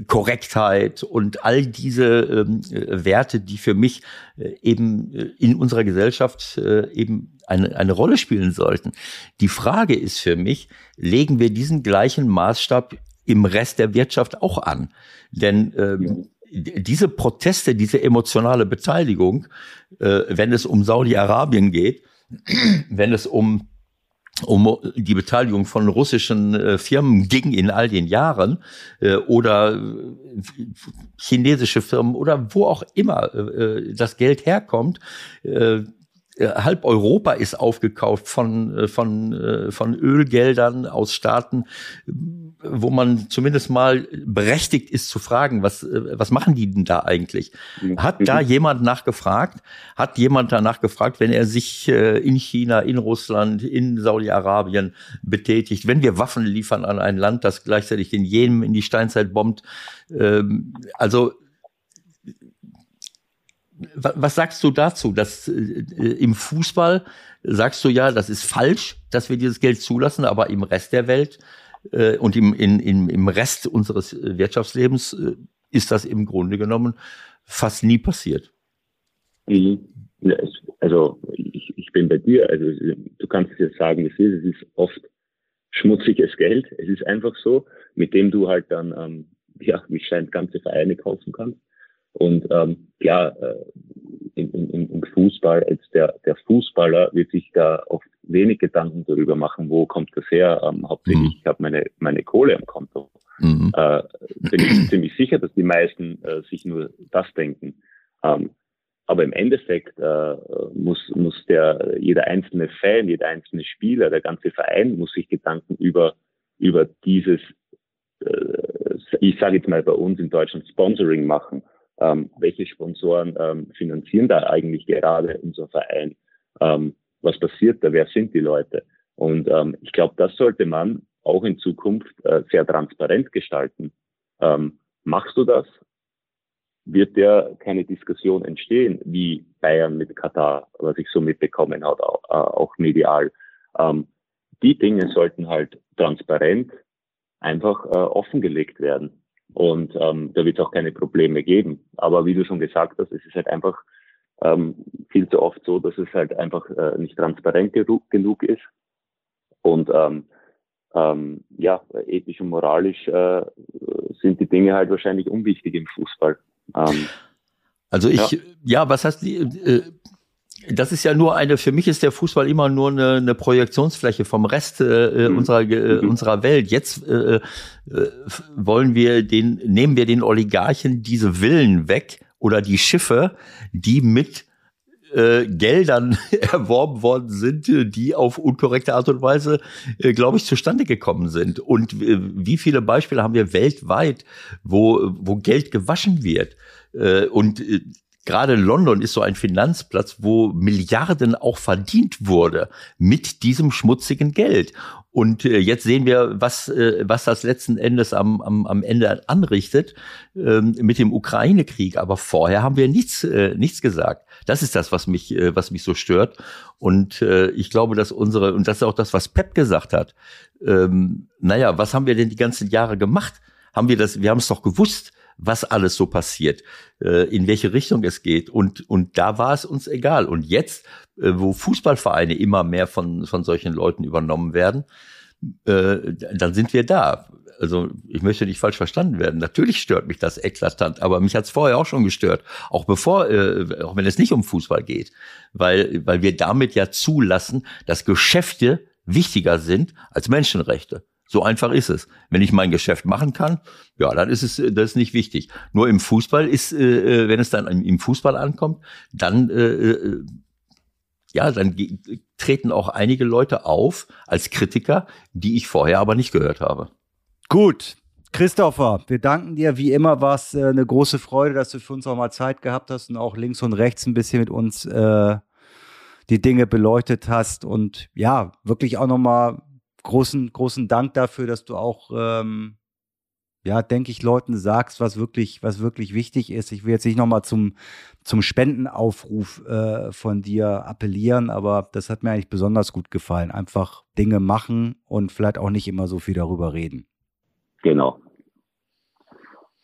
Korrektheit und all diese ähm, Werte, die für mich äh, eben äh, in unserer Gesellschaft äh, eben eine, eine Rolle spielen sollten. Die Frage ist für mich, legen wir diesen gleichen Maßstab im Rest der Wirtschaft auch an. Denn ähm, diese Proteste, diese emotionale Beteiligung, äh, wenn es um Saudi-Arabien geht, wenn es um um die Beteiligung von russischen äh, Firmen ging in all den Jahren äh, oder äh, chinesische Firmen oder wo auch immer das Geld herkommt, halb Europa ist aufgekauft von, von, von Ölgeldern aus Staaten, wo man zumindest mal berechtigt ist zu fragen, was, was machen die denn da eigentlich? Hat da jemand nachgefragt? Hat jemand danach gefragt, wenn er sich in China, in Russland, in Saudi-Arabien betätigt, wenn wir Waffen liefern an ein Land, das gleichzeitig in Jemen in die Steinzeit bombt? Ähm, also was sagst du dazu? Dass äh, im Fußball sagst du ja, das ist falsch, dass wir dieses Geld zulassen, aber im Rest der Welt äh, und im, in, in, im Rest unseres Wirtschaftslebens äh, ist das im Grunde genommen fast nie passiert. Mhm. Also ich, ich bin bei dir. Also du kannst es jetzt sagen, es ist, es ist oft schmutziges Geld. Es ist einfach so, mit dem du halt dann, ähm, ja, wie scheint, ganze Vereine kaufen kannst. Und ähm, ja, äh, im, im, im Fußball, als der, der Fußballer wird sich da oft wenig Gedanken darüber machen, wo kommt das her. Ähm, hauptsächlich, mhm. ich habe meine, meine Kohle am Konto. Mhm. Äh, bin ich [CLEARS THROAT] ziemlich sicher, dass die meisten äh, sich nur das denken. Ähm, aber im Endeffekt äh, muss, muss der, jeder einzelne Fan, jeder einzelne Spieler, der ganze Verein muss sich Gedanken über, über dieses, äh, ich sage jetzt mal bei uns in Deutschland, Sponsoring machen ähm, welche Sponsoren ähm, finanzieren da eigentlich gerade unser Verein, ähm, was passiert da, wer sind die Leute. Und ähm, ich glaube, das sollte man auch in Zukunft äh, sehr transparent gestalten. Ähm, machst du das? Wird ja keine Diskussion entstehen, wie Bayern mit Katar, was ich so mitbekommen habe, auch, äh, auch medial. Ähm, die Dinge sollten halt transparent einfach äh, offengelegt werden. Und ähm, da wird es auch keine Probleme geben. Aber wie du schon gesagt hast, es ist halt einfach ähm, viel zu oft so, dass es halt einfach äh, nicht transparent genug ist. Und ähm, ähm, ja, ethisch und moralisch äh, sind die Dinge halt wahrscheinlich unwichtig im Fußball. Ähm, also ich, ja, ja was heißt die, äh, das ist ja nur eine, für mich ist der Fußball immer nur eine, eine Projektionsfläche vom Rest äh, äh mhm. unserer, äh, mhm. unserer Welt. Jetzt äh, äh, wollen wir den, nehmen wir den Oligarchen diese Villen weg oder die Schiffe, die mit äh, Geldern [LAUGHS] erworben worden sind, die auf unkorrekte Art und Weise, äh, glaube ich, zustande gekommen sind. Und äh, wie viele Beispiele haben wir weltweit, wo, wo Geld gewaschen wird? Äh, und äh, gerade London ist so ein Finanzplatz, wo Milliarden auch verdient wurde mit diesem schmutzigen Geld. Und äh, jetzt sehen wir, was, äh, was das letzten Endes am, am, am Ende anrichtet ähm, mit dem Ukraine-Krieg. Aber vorher haben wir nichts, äh, nichts gesagt. Das ist das, was mich, was mich so stört. Und ich glaube, dass unsere, und das ist auch das, was Pep gesagt hat. Ähm, naja, was haben wir denn die ganzen Jahre gemacht? Haben wir das, wir haben es doch gewusst was alles so passiert, äh, in welche Richtung es geht. Und, und da war es uns egal. Und jetzt, äh, wo Fußballvereine immer mehr von, von solchen Leuten übernommen werden, äh, dann sind wir da. Also ich möchte nicht falsch verstanden werden. Natürlich stört mich das eklatant, aber mich hat es vorher auch schon gestört, auch bevor, auch wenn es nicht um Fußball geht, weil weil wir damit ja zulassen, dass Geschäfte wichtiger sind als Menschenrechte. So einfach ist es. Wenn ich mein Geschäft machen kann, ja, dann ist es das ist nicht wichtig. Nur im Fußball ist, äh, äh wenn es dann im Fußball ankommt, dann äh, äh, ja, dann treten auch einige Leute auf als Kritiker, die ich vorher aber nicht gehört habe. Gut, Christopher, wir danken dir. Wie immer war es äh, eine große Freude, dass du für uns auch mal Zeit gehabt hast und auch links und rechts ein bisschen mit uns äh, die Dinge beleuchtet hast und ja, wirklich auch nochmal großen, großen Dank dafür, dass du auch, ähm, ja, denke ich, Leuten sagst, was wirklich, was wirklich wichtig ist. Ich will jetzt nicht nochmal zum, zum Spendenaufruf äh, von dir appellieren, aber das hat mir eigentlich besonders gut gefallen. Einfach Dinge machen und vielleicht auch nicht immer so viel darüber reden. Genau.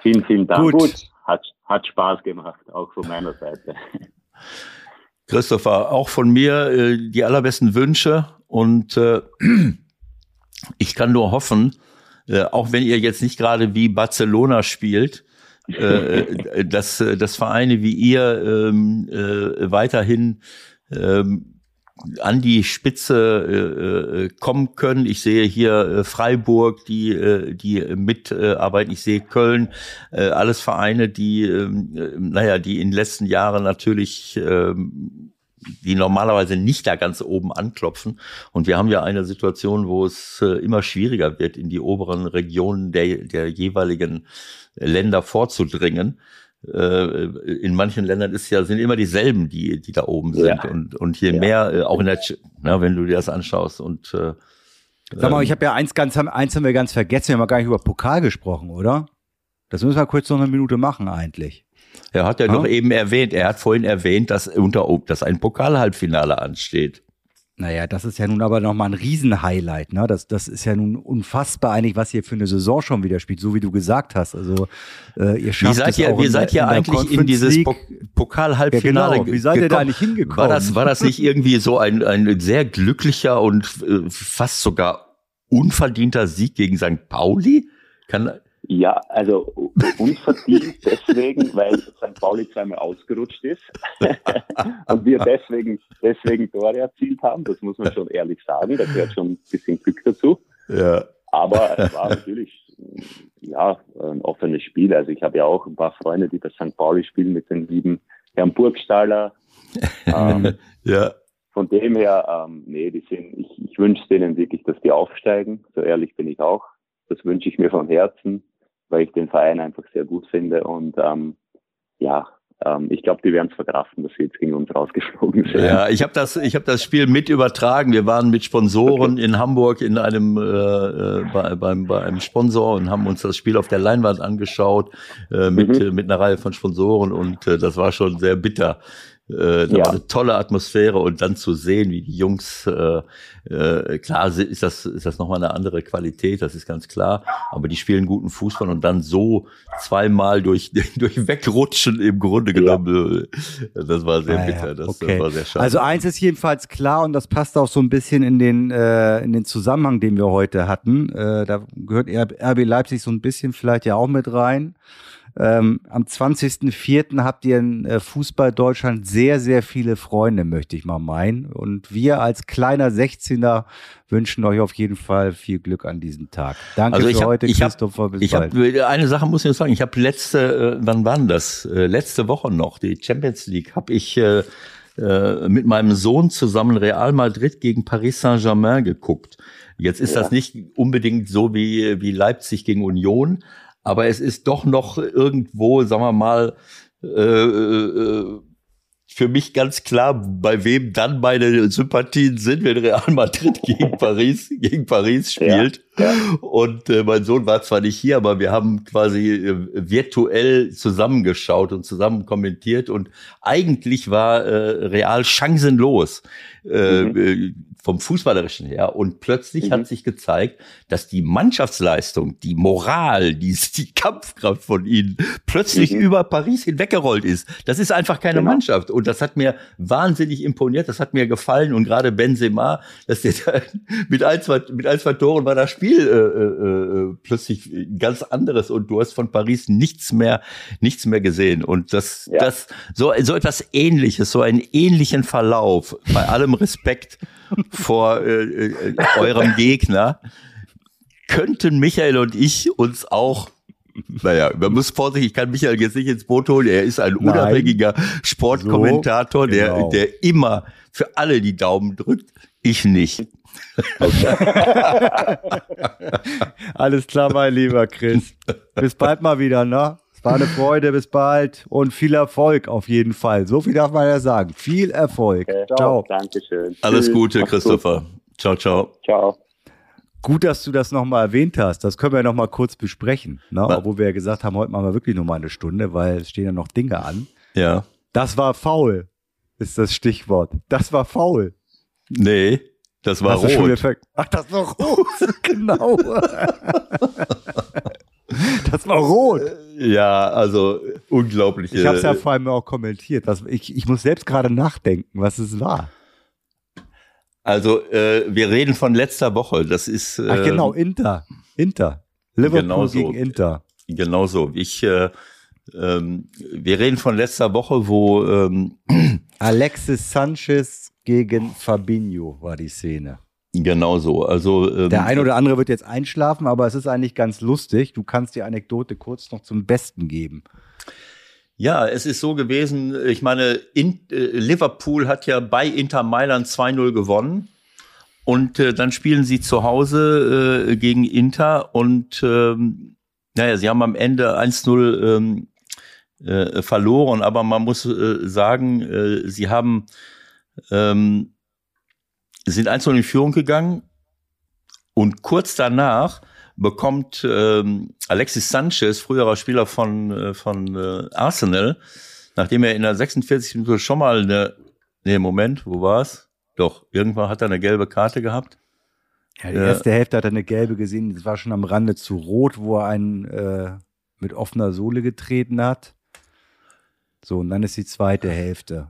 Vielen, vielen Dank. Gut. gut. Hat, hat Spaß gemacht, auch von meiner Seite. Christopher, auch von mir äh, die allerbesten Wünsche und äh, ich kann nur hoffen, äh, auch wenn ihr jetzt nicht gerade wie Barcelona spielt, äh, äh dass, dass Vereine wie ihr ähm, äh, weiterhin ähm, an die Spitze kommen können. Ich sehe hier Freiburg, die die mitarbeiten. Ich sehe Köln, alles Vereine, die äh, naja, die in den letzten Jahren natürlich die normalerweise nicht da ganz oben anklopfen. Und wir haben ja eine Situation, wo es äh, immer schwieriger wird, in die oberen Regionen der, der jeweiligen Länder vorzudringen. Äh, in manchen Ländern ist ja, sind immer dieselben, die, die da oben sind. Ja. Und, und je ja. mehr, äh, auch in der, na, wenn du dir das anschaust und Sag mal, ähm, ich habe ja eins ganz, eins haben wir ganz vergessen, wir haben gar nicht über Pokal gesprochen, oder? Das müssen wir kurz noch eine Minute machen eigentlich. Er hat ja, ja noch eben erwähnt, er hat vorhin erwähnt, dass unter dass ein Pokalhalbfinale ansteht. Naja, das ist ja nun aber nochmal ein Riesenhighlight. Ne? Das, das ist ja nun unfassbar eigentlich, was ihr für eine Saison schon wieder spielt, so wie du gesagt hast. Also äh, ihr schafft wie seid ihr, wie seid ihr eigentlich in dieses po Pokal-Halbfinale ja, genau. Wie seid ihr da nicht hingekommen? War das, war das nicht irgendwie so ein, ein sehr glücklicher und äh, fast sogar unverdienter Sieg gegen St. Pauli? Kann, ja, also unverdient [LAUGHS] deswegen, weil St. Pauli zweimal ausgerutscht ist [LAUGHS] und wir deswegen, deswegen Tore erzielt haben. Das muss man schon ehrlich sagen. Da gehört schon ein bisschen Glück dazu. Ja. Aber es war natürlich ja, ein offenes Spiel. Also ich habe ja auch ein paar Freunde, die bei St. Pauli spielen mit den lieben Herrn Burgstaller. [LAUGHS] Ähm, ja. Von dem her, ähm, nee, die sind, ich, ich wünsche denen wirklich, dass die aufsteigen. So ehrlich bin ich auch. Das wünsche ich mir von Herzen weil ich den Verein einfach sehr gut finde und ähm, ja, ähm, ich glaube, die werden es verkraften, dass sie jetzt gegen uns rausgeflogen sind. Ja, ich habe das, ich habe das Spiel mit übertragen. Wir waren mit Sponsoren okay. in Hamburg in einem äh, äh, bei, beim bei einem Sponsor und haben uns das Spiel auf der Leinwand angeschaut äh, mit mhm. äh, mit einer Reihe von Sponsoren und äh, das war schon sehr bitter äh, da ja. war eine tolle Atmosphäre und dann zu sehen, wie die Jungs, äh, äh, klar ist das, ist das nochmal eine andere Qualität, das ist ganz klar, aber die spielen guten Fußball und dann so zweimal durch, [LAUGHS] durch Wegrutschen im Grunde genommen, ja. das war sehr bitter, das, okay. das, war sehr schade. Also eins ist jedenfalls klar und das passt auch so ein bisschen in den, äh, in den Zusammenhang, den wir heute hatten. Äh, da gehört RB Leipzig so ein bisschen vielleicht ja auch mit rein. Ähm, am 20.04. habt ihr in äh, Fußball Deutschland sehr, sehr viele Freunde, möchte ich mal meinen. Und wir als kleiner 16er wünschen euch auf jeden Fall viel Glück an diesem Tag. Danke also für hab, heute, Christopher. Hab, bis ich bald. Hab, eine Sache muss ich noch sagen. Ich habe letzte, äh, wann war das? Äh, letzte Woche noch, die Champions League, habe ich äh, äh, mit meinem Sohn zusammen Real Madrid gegen Paris Saint-Germain geguckt. Jetzt ist ja. das nicht unbedingt so wie, wie Leipzig gegen Union, aber es ist doch noch irgendwo, sagen wir mal, äh, äh, für mich ganz klar, bei wem dann meine Sympathien sind, wenn Real Madrid [LAUGHS] gegen Paris, gegen Paris spielt. Ja, ja. Und äh, mein Sohn war zwar nicht hier, aber wir haben quasi äh, virtuell zusammengeschaut und zusammen kommentiert und eigentlich war äh, Real chancenlos. Äh, mhm. Vom Fußballerischen her. Und plötzlich mhm. hat sich gezeigt, dass die Mannschaftsleistung, die Moral, die, [LAUGHS] die Kampfkraft von ihnen plötzlich mhm. über Paris hinweggerollt ist. Das ist einfach keine genau. Mannschaft. Und das hat mir wahnsinnig imponiert. Das hat mir gefallen. Und gerade Benzema, dass der da [LAUGHS] mit ein, zwei, mit ein, zwei Toren war das Spiel äh, äh, äh plötzlich ganz anderes. Und du hast von Paris nichts mehr, nichts mehr gesehen. Und das, ja. das, so, so etwas ähnliches, so einen ähnlichen Verlauf, bei allem Respekt vor äh, äh, eurem Gegner, könnten Michael und ich uns auch naja, man muss vorsichtig, ich kann Michael jetzt nicht ins Boot holen. Er ist ein unabhängiger Nein. Sportkommentator, so, genau. der, der immer für alle die Daumen drückt. Ich nicht. Okay. [LAUGHS] Alles klar, mein lieber Chris. Bis bald mal wieder, ne? War eine Freude, bis bald und viel Erfolg auf jeden Fall. So viel darf man ja sagen. Viel Erfolg. Okay. Ciao. Dankeschön. Alles Gute, Christopher. Ciao, ciao. Ciao. Gut, dass du das nochmal erwähnt hast. Das können wir nochmal kurz besprechen. Ne? Obwohl wir ja gesagt haben, heute machen wir wirklich nur mal eine Stunde, weil es stehen ja noch Dinge an. Ja. Das war faul, ist das Stichwort. Das war faul. Nee, das war das rot. Ach, das war rot. [LAUGHS] genau. [LAUGHS] Das war rot. Ja, also unglaublich. Ich habe es ja vor allem auch kommentiert. Was, ich, ich muss selbst gerade nachdenken, was es war. Also äh, wir reden von letzter Woche. Das ist. Äh, Ach genau, Inter. Inter. Liverpool genau so. gegen Inter. Genau so. Ich, äh, ähm, wir reden von letzter Woche, wo ähm, Alexis Sanchez gegen Fabinho war die Szene. Genau so. Also ähm, der ein oder andere wird jetzt einschlafen, aber es ist eigentlich ganz lustig. Du kannst die Anekdote kurz noch zum Besten geben. Ja, es ist so gewesen. Ich meine, in, äh, Liverpool hat ja bei Inter Mailand 2-0 gewonnen. Und äh, dann spielen sie zu Hause äh, gegen Inter und ähm, naja, sie haben am Ende 1-0 ähm, äh, verloren, aber man muss äh, sagen, äh, sie haben ähm, sind 1-0 in Führung gegangen und kurz danach bekommt ähm, Alexis Sanchez, früherer Spieler von, äh, von äh, Arsenal, nachdem er in der 46 Minute schon mal eine, nee, Moment, wo war's? Doch, irgendwann hat er eine gelbe Karte gehabt. Ja, die erste äh, Hälfte hat er eine gelbe gesehen, das war schon am Rande zu rot, wo er einen äh, mit offener Sohle getreten hat. So, und dann ist die zweite Hälfte.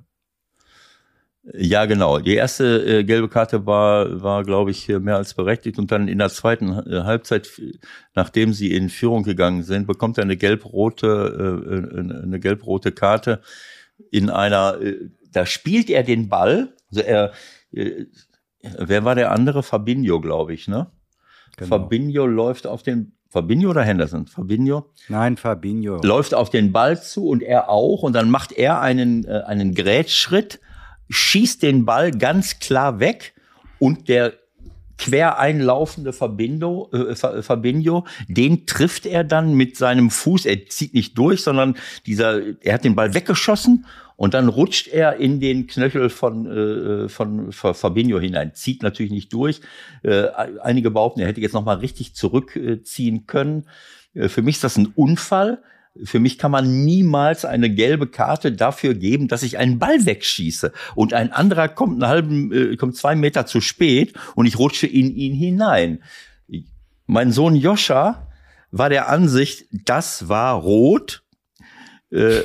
Ja, genau. Die erste äh, gelbe Karte war, war glaube ich, mehr als berechtigt. Und dann in der zweiten äh, Halbzeit, nachdem sie in Führung gegangen sind, bekommt er eine gelb-rote, äh, eine gelb-rote Karte in einer, äh, da spielt er den Ball. Also er, äh, wer war der andere? Fabinho, glaube ich, ne? Genau. Fabinho läuft auf den, Fabinho oder Henderson? Fabinho? Nein, Fabinho. Läuft auf den Ball zu und er auch. Und dann macht er einen, äh, einen Grätschritt schießt den Ball ganz klar weg und der quer einlaufende Fabinho, äh, Fabinho, den trifft er dann mit seinem Fuß. Er zieht nicht durch, sondern dieser, er hat den Ball weggeschossen und dann rutscht er in den Knöchel von, äh, von, von Fabinho hinein. Zieht natürlich nicht durch. Äh, einige behaupten, er hätte jetzt nochmal richtig zurückziehen können. Äh, für mich ist das ein Unfall. Für mich kann man niemals eine gelbe Karte dafür geben, dass ich einen Ball wegschieße und ein anderer kommt einen halben, äh, kommt zwei Meter zu spät und ich rutsche in ihn hinein. Mein Sohn Joscha war der Ansicht, das war rot äh,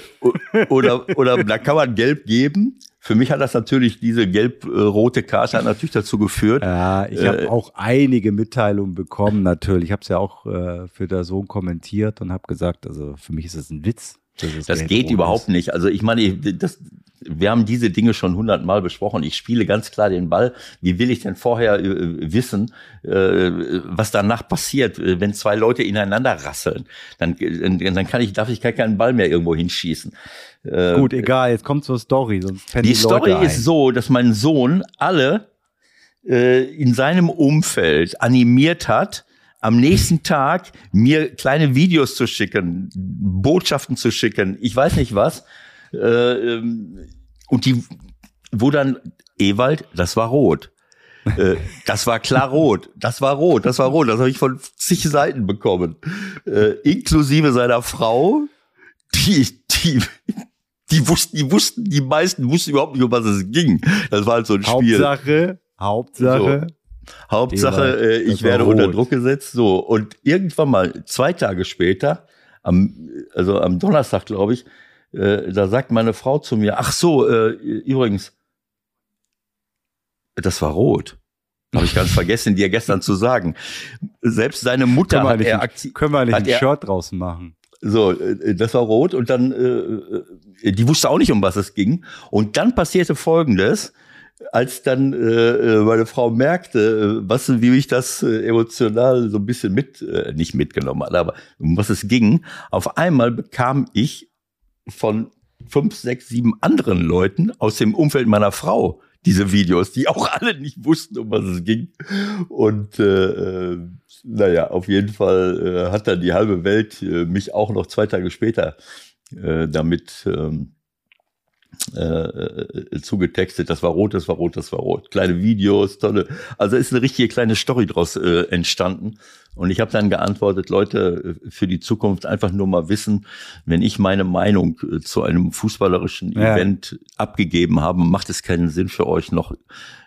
oder oder da kann man gelb geben. Für mich hat das natürlich diese gelb-rote Karte natürlich dazu geführt. Ja, ich habe äh, auch einige Mitteilungen bekommen natürlich. Ich habe es ja auch äh, für der Sohn kommentiert und habe gesagt, also für mich ist es ein Witz. Das, das geht überhaupt ist. nicht. Also ich meine, das, wir haben diese Dinge schon hundertmal besprochen. Ich spiele ganz klar den Ball. Wie will ich denn vorher äh, wissen, äh, was danach passiert, äh, wenn zwei Leute ineinander rasseln? Dann, dann kann ich, darf ich gar keinen Ball mehr irgendwo hinschießen. Äh, Gut, egal. Jetzt kommt zur Story. Sonst die, die Story ein. ist so, dass mein Sohn alle äh, in seinem Umfeld animiert hat, am nächsten [LAUGHS] Tag mir kleine Videos zu schicken, Botschaften zu schicken, ich weiß nicht was. Äh, ähm, und die, wo dann Ewald, das war rot. Äh, das war klar [LAUGHS] rot. Das war rot. Das war rot. Das habe ich von zig Seiten bekommen. Äh, inklusive seiner Frau, die, die, die wussten, die wussten, die meisten wussten überhaupt nicht, um was es ging. Das war halt so ein Spiel. Hauptsache, Hauptsache, so. Hauptsache, äh, ich werde rot. unter Druck gesetzt. So und irgendwann mal zwei Tage später, am also am Donnerstag glaube ich, äh, da sagt meine Frau zu mir: Ach so, äh, übrigens, das war rot. Habe ich ganz vergessen, dir gestern zu sagen. Selbst seine Mutter hat er aktiv. Können wir nicht ein Shirt draußen machen? So, äh, das war rot und dann, äh, äh, die wusste auch nicht, um was es ging. Und dann passierte Folgendes als dann äh, äh, meine Frau merkte, was, wie ich das emotional so ein bisschen mit, äh, nicht mitgenommen hatte, aber um was es ging, auf einmal bekam ich von fünf, sechs, sieben anderen Leuten aus dem Umfeld meiner Frau diese Videos, die auch alle nicht wussten, um was es ging. Und äh, äh naja, auf jeden Fall äh, hat dann die halbe Welt äh, mich auch noch zwei Tage später äh, damit ähm, äh, äh, zugetextet, das war rot, das war rot, das war rot. Kleine Videos, tolle. Also ist eine richtige kleine Story draus äh, entstanden. Und ich habe dann geantwortet, Leute, äh, für die Zukunft einfach nur mal wissen, wenn ich meine Meinung äh, zu einem fußballerischen ja. Event abgegeben habe, macht es keinen Sinn für euch noch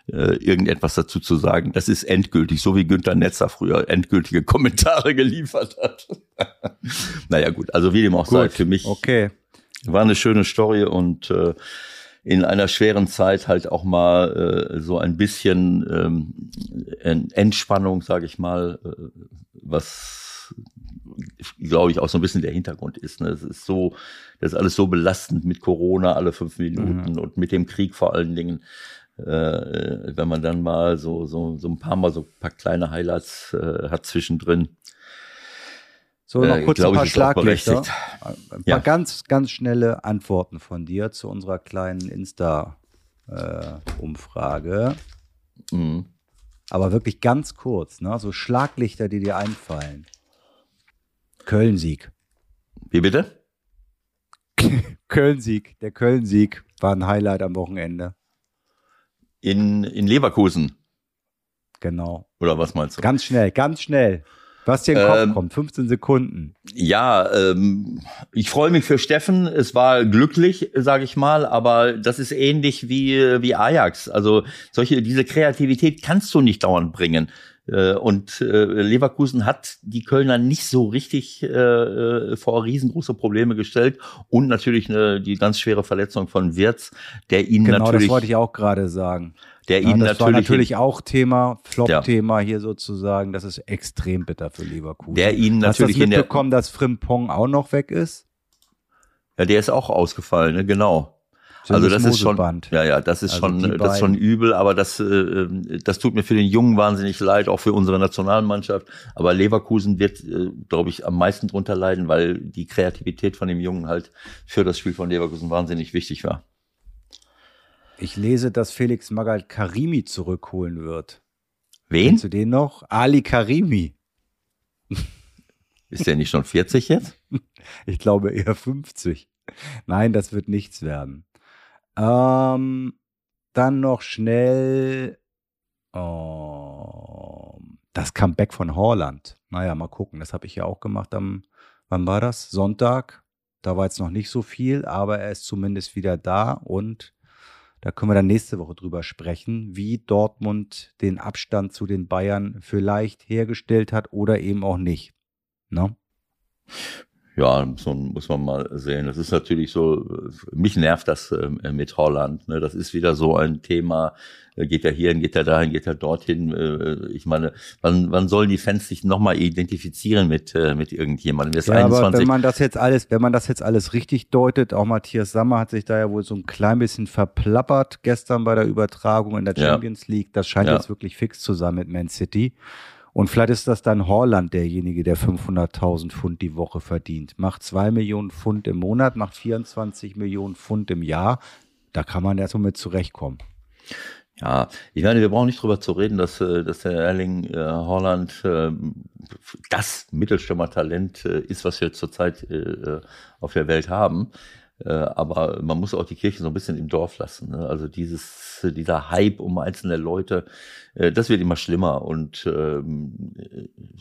äh, irgendetwas dazu zu sagen. Das ist endgültig, so wie Günther Netzer früher endgültige Kommentare [LAUGHS] geliefert hat. [LAUGHS] naja gut, also wie dem auch gut. sei, für mich okay. War eine schöne Story und äh, in einer schweren Zeit halt auch mal äh, so ein bisschen ähm, Entspannung, sage ich mal, äh, was glaube ich, auch so ein bisschen der Hintergrund ist. Ne? Es ist so, das ist alles so belastend mit Corona alle fünf Minuten mhm. und mit dem Krieg vor allen Dingen. Äh, wenn man dann mal so, so, so ein paar Mal so ein paar kleine Highlights äh, hat zwischendrin. So, noch äh, kurz äh, ein paar Schlaglichter. Ein paar ja. ganz, ganz schnelle Antworten von dir zu unserer kleinen Insta-Umfrage. Äh, mhm. Aber wirklich ganz kurz, ne? So Schlaglichter, die dir einfallen. Köln-Sieg. Wie bitte? [LAUGHS] Köln-Sieg. Der Köln-Sieg war ein Highlight am Wochenende. In, in Leverkusen. Genau. Oder was meinst du? Ganz schnell, ganz schnell. Was dir in den Kopf ähm, kommt, 15 Sekunden. Ja, ähm, ich freue mich für Steffen. Es war glücklich, sage ich mal, aber das ist ähnlich wie, wie Ajax. Also solche, diese Kreativität kannst du nicht dauernd bringen. Äh, und äh, Leverkusen hat die Kölner nicht so richtig äh, vor riesengroße Probleme gestellt und natürlich eine, die ganz schwere Verletzung von Wirtz, der ihnen genau, natürlich. Genau, das wollte ich auch gerade sagen der ja, ihn das natürlich. war natürlich auch Thema, Flop-Thema ja. hier sozusagen. Das ist extrem bitter für Leverkusen. Der ihn natürlich Hast du das mitbekommen, dass Frimpong auch noch weg ist? Ja, der ist auch ausgefallen, ne? genau. Also das ist schon, ja, ja, das ist also schon, das ist schon übel, aber das, äh, das tut mir für den Jungen wahnsinnig leid, auch für unsere Nationalmannschaft. Aber Leverkusen wird, äh, glaube ich, am meisten drunter leiden, weil die Kreativität von dem Jungen halt für das Spiel von Leverkusen wahnsinnig wichtig war. Ich lese, dass Felix Magath Karimi zurückholen wird. Wen? Kennst du den noch? Ali Karimi. [LAUGHS] Ist der nicht schon 40 jetzt? Ich glaube eher 50. Nein, das wird nichts werden. Ähm, dann noch schnell oh, das Comeback von Horland. Naja, mal gucken. Das habe ich ja auch gemacht am, wann war das? Sonntag. Da war jetzt noch nicht so viel, aber er ist zumindest wieder da und da können wir dann nächste Woche drüber sprechen, wie Dortmund den Abstand zu den Bayern vielleicht hergestellt hat oder eben auch nicht. Ne? Ja, muss man, muss man mal sehen. Das ist natürlich so, mich nervt das äh, mit Holland. Ne? Das ist wieder so ein Thema, äh, geht er hierhin, geht er dahin, geht er dorthin. Äh, ich meine, wann, wann sollen die Fans sich nochmal identifizieren mit, äh, mit irgendjemandem? Das ja, 21 aber wenn man das jetzt alles, wenn man das jetzt alles richtig deutet, auch Matthias Sammer hat sich da ja wohl so ein klein bisschen verplappert gestern bei der Übertragung in der Champions ja. League. Das scheint ja. jetzt wirklich fix zu sein mit Man City. Und vielleicht ist das dann Horland derjenige, der 500.000 Pfund die Woche verdient. Macht zwei Millionen Pfund im Monat, macht 24 Millionen Pfund im Jahr. Da kann man erstmal mit zurechtkommen. Ja, ich meine, wir brauchen nicht drüber zu reden, dass, äh, dass der Erling äh, Holland äh, das Mittelstürmertalent äh, ist, was wir zurzeit äh, auf der Welt haben. Äh, aber man muss auch die Kirche so ein bisschen im Dorf lassen. Ne? Also dieses, dieser Hype um einzelne Leute, äh, das wird immer schlimmer. Und ähm,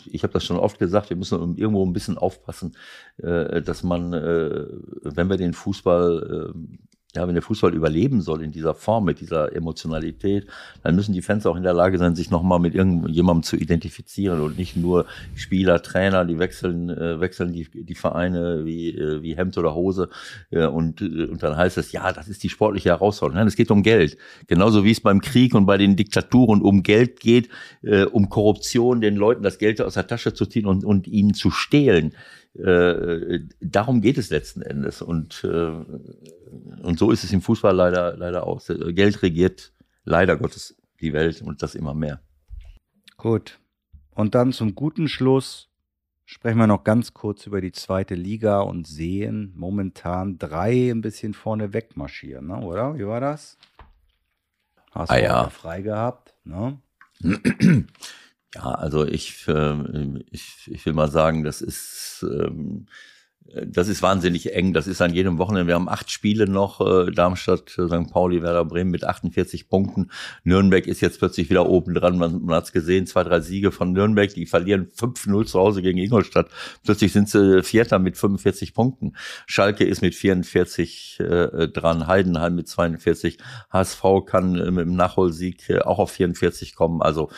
ich habe das schon oft gesagt, wir müssen irgendwo ein bisschen aufpassen, äh, dass man, äh, wenn wir den Fußball äh, ja, wenn der Fußball überleben soll in dieser Form, mit dieser Emotionalität, dann müssen die Fans auch in der Lage sein, sich nochmal mit irgendjemandem zu identifizieren und nicht nur Spieler, Trainer, die wechseln, äh, wechseln die, die Vereine wie, äh, wie Hemd oder Hose äh, und, äh, und dann heißt es, ja, das ist die sportliche Herausforderung. Nein, es geht um Geld. Genauso wie es beim Krieg und bei den Diktaturen um Geld geht, äh, um Korruption, den Leuten das Geld aus der Tasche zu ziehen und, und ihnen zu stehlen. Äh, darum geht es letzten Endes. Und, äh, und so ist es im Fußball leider, leider auch. Geld regiert leider Gottes die Welt und das immer mehr. Gut. Und dann zum guten Schluss sprechen wir noch ganz kurz über die zweite Liga und sehen momentan drei ein bisschen vorne wegmarschieren, ne? oder? Wie war das? Hast ah, du ja. frei gehabt, ne? [CLEARS THROAT] Ja, also ich, äh, ich, ich will mal sagen, das ist ähm, das ist wahnsinnig eng. Das ist an jedem Wochenende. Wir haben acht Spiele noch. Äh, Darmstadt, äh, St. Pauli, Werder Bremen mit 48 Punkten. Nürnberg ist jetzt plötzlich wieder oben dran. Man, man hat es gesehen, zwei, drei Siege von Nürnberg. Die verlieren 5-0 zu Hause gegen Ingolstadt. Plötzlich sind sie Vierter mit 45 Punkten. Schalke ist mit 44 äh, dran. Heidenheim mit 42. HSV kann äh, mit dem Nachholsieg äh, auch auf 44 kommen. Also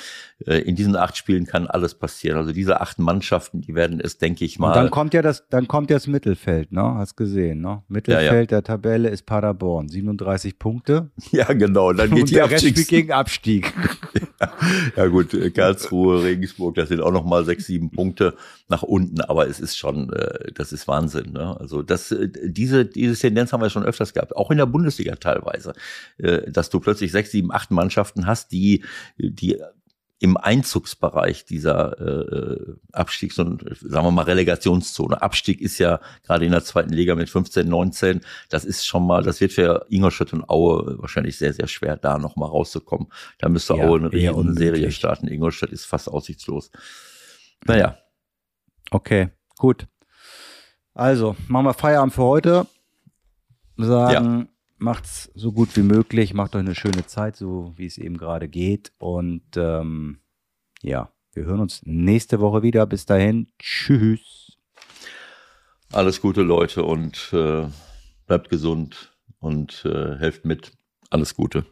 äh, in diesen acht Spielen kann alles passieren. Also diese acht Mannschaften, die werden es, denke ich mal. Und dann kommt ja das, dann kommt ja das Mittelfeld, ne? Hast gesehen, ne? Mittelfeld ja, ja. der Tabelle ist Paderborn, 37 Punkte. Ja, genau. Dann geht Und die der Rest spielt gegen Abstieg. [LAUGHS] ja, ja, gut, Karlsruhe, Regensburg, das sind auch noch mal sechs, sieben Punkte nach unten, aber es ist schon, äh, das ist Wahnsinn. Ne? Also das, äh, diese, diese Tendenz haben wir schon öfters gehabt, auch in der Bundesliga teilweise, äh, dass du plötzlich sechs, sieben, acht Mannschaften hast, die, die im Einzugsbereich dieser äh, Abstiegs- und sagen wir mal Relegationszone. Abstieg ist ja gerade in der zweiten Liga mit 15, 19, das ist schon mal, das wird für Ingolstadt und Aue wahrscheinlich sehr, sehr schwer, da nochmal rauszukommen. Da müsste ja, Aue eine riesen Serie starten. Ingolstadt ist fast aussichtslos. Naja. Okay, gut. Also, machen wir Feierabend für heute. Sagen, ja macht's so gut wie möglich, macht euch eine schöne Zeit, so wie es eben gerade geht. Und ähm, ja, wir hören uns nächste Woche wieder. Bis dahin, tschüss. Alles Gute, Leute, und äh, bleibt gesund und äh, helft mit. Alles Gute.